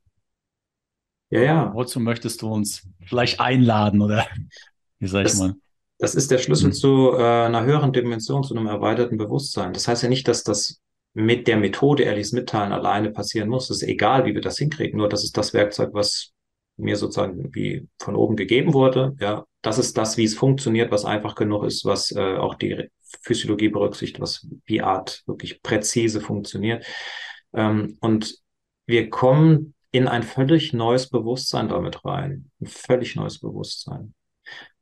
[SPEAKER 2] ja, ja.
[SPEAKER 1] wozu möchtest du uns vielleicht einladen oder wie sag
[SPEAKER 2] das,
[SPEAKER 1] ich mal?
[SPEAKER 2] Das ist der Schlüssel mhm. zu äh, einer höheren Dimension, zu einem erweiterten Bewusstsein. Das heißt ja nicht, dass das mit der Methode ehrliches Mitteilen alleine passieren muss. Es ist egal, wie wir das hinkriegen. Nur das ist das Werkzeug, was mir sozusagen wie von oben gegeben wurde. Ja, das ist das, wie es funktioniert, was einfach genug ist, was äh, auch die Physiologie berücksichtigt, was wie Art wirklich präzise funktioniert. Ähm, und wir kommen in ein völlig neues Bewusstsein damit rein. Ein völlig neues Bewusstsein.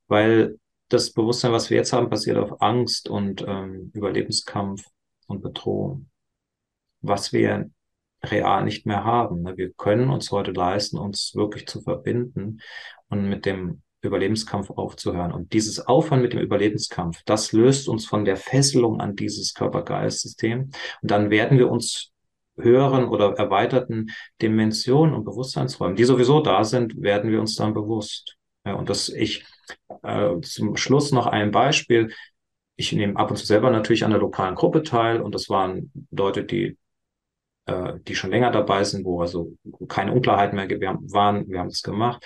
[SPEAKER 2] Weil das Bewusstsein, was wir jetzt haben, basiert auf Angst und ähm, Überlebenskampf und Bedrohung. Was wir real nicht mehr haben. Ne? Wir können uns heute leisten, uns wirklich zu verbinden und mit dem Überlebenskampf aufzuhören. Und dieses Aufhören mit dem Überlebenskampf, das löst uns von der Fesselung an dieses Körper-Geist-System. Und dann werden wir uns höheren oder erweiterten Dimensionen und Bewusstseinsräumen, die sowieso da sind, werden wir uns dann bewusst. Ja, und das ich äh, zum Schluss noch ein Beispiel. Ich nehme ab und zu selber natürlich an der lokalen Gruppe teil und das waren Leute, die äh, die schon länger dabei sind, wo also keine Unklarheiten mehr waren. Wir haben es gemacht.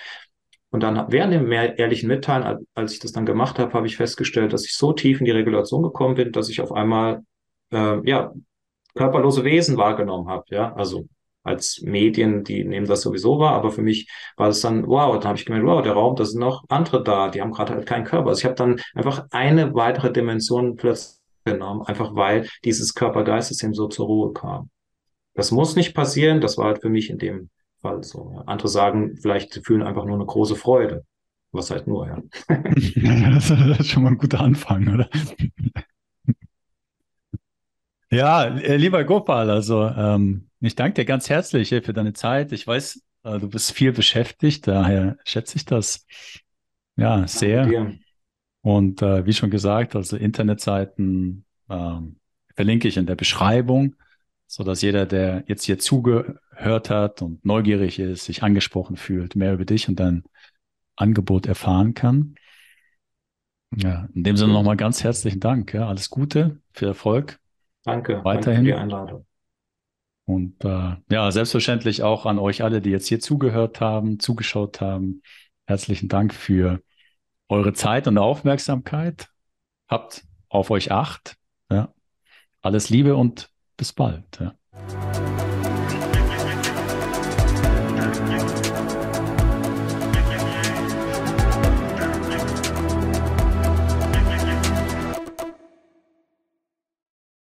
[SPEAKER 2] Und dann während dem ehrlichen Mitteilen, als ich das dann gemacht habe, habe ich festgestellt, dass ich so tief in die Regulation gekommen bin, dass ich auf einmal äh, ja körperlose Wesen wahrgenommen habe. Ja, also als Medien, die nehmen das sowieso wahr, aber für mich war es dann, wow, dann habe ich gemerkt, wow, der Raum, da sind noch andere da, die haben gerade halt keinen Körper. Also ich habe dann einfach eine weitere Dimension plötzlich genommen, einfach weil dieses Körper-Geist-System so zur Ruhe kam. Das muss nicht passieren, das war halt für mich in dem Fall so. Andere sagen, vielleicht sie fühlen einfach nur eine große Freude. Was halt nur, ja.
[SPEAKER 1] das ist schon mal ein guter Anfang, oder? Ja, äh, lieber Gopal, also ähm, ich danke dir ganz herzlich für deine Zeit. Ich weiß, äh, du bist viel beschäftigt, daher schätze ich das ja sehr. Und äh, wie schon gesagt, also Internetseiten ähm, verlinke ich in der Beschreibung so dass jeder, der jetzt hier zugehört hat und neugierig ist, sich angesprochen fühlt, mehr über dich und dein Angebot erfahren kann. Ja, in dem Sinne nochmal ganz herzlichen Dank. Ja, alles Gute, viel Erfolg.
[SPEAKER 2] Danke.
[SPEAKER 1] Weiterhin.
[SPEAKER 2] Danke für die Einladung.
[SPEAKER 1] Und äh, ja, selbstverständlich auch an euch alle, die jetzt hier zugehört haben, zugeschaut haben. Herzlichen Dank für eure Zeit und Aufmerksamkeit. Habt auf euch acht. Ja. Alles Liebe und bis bald. Ja.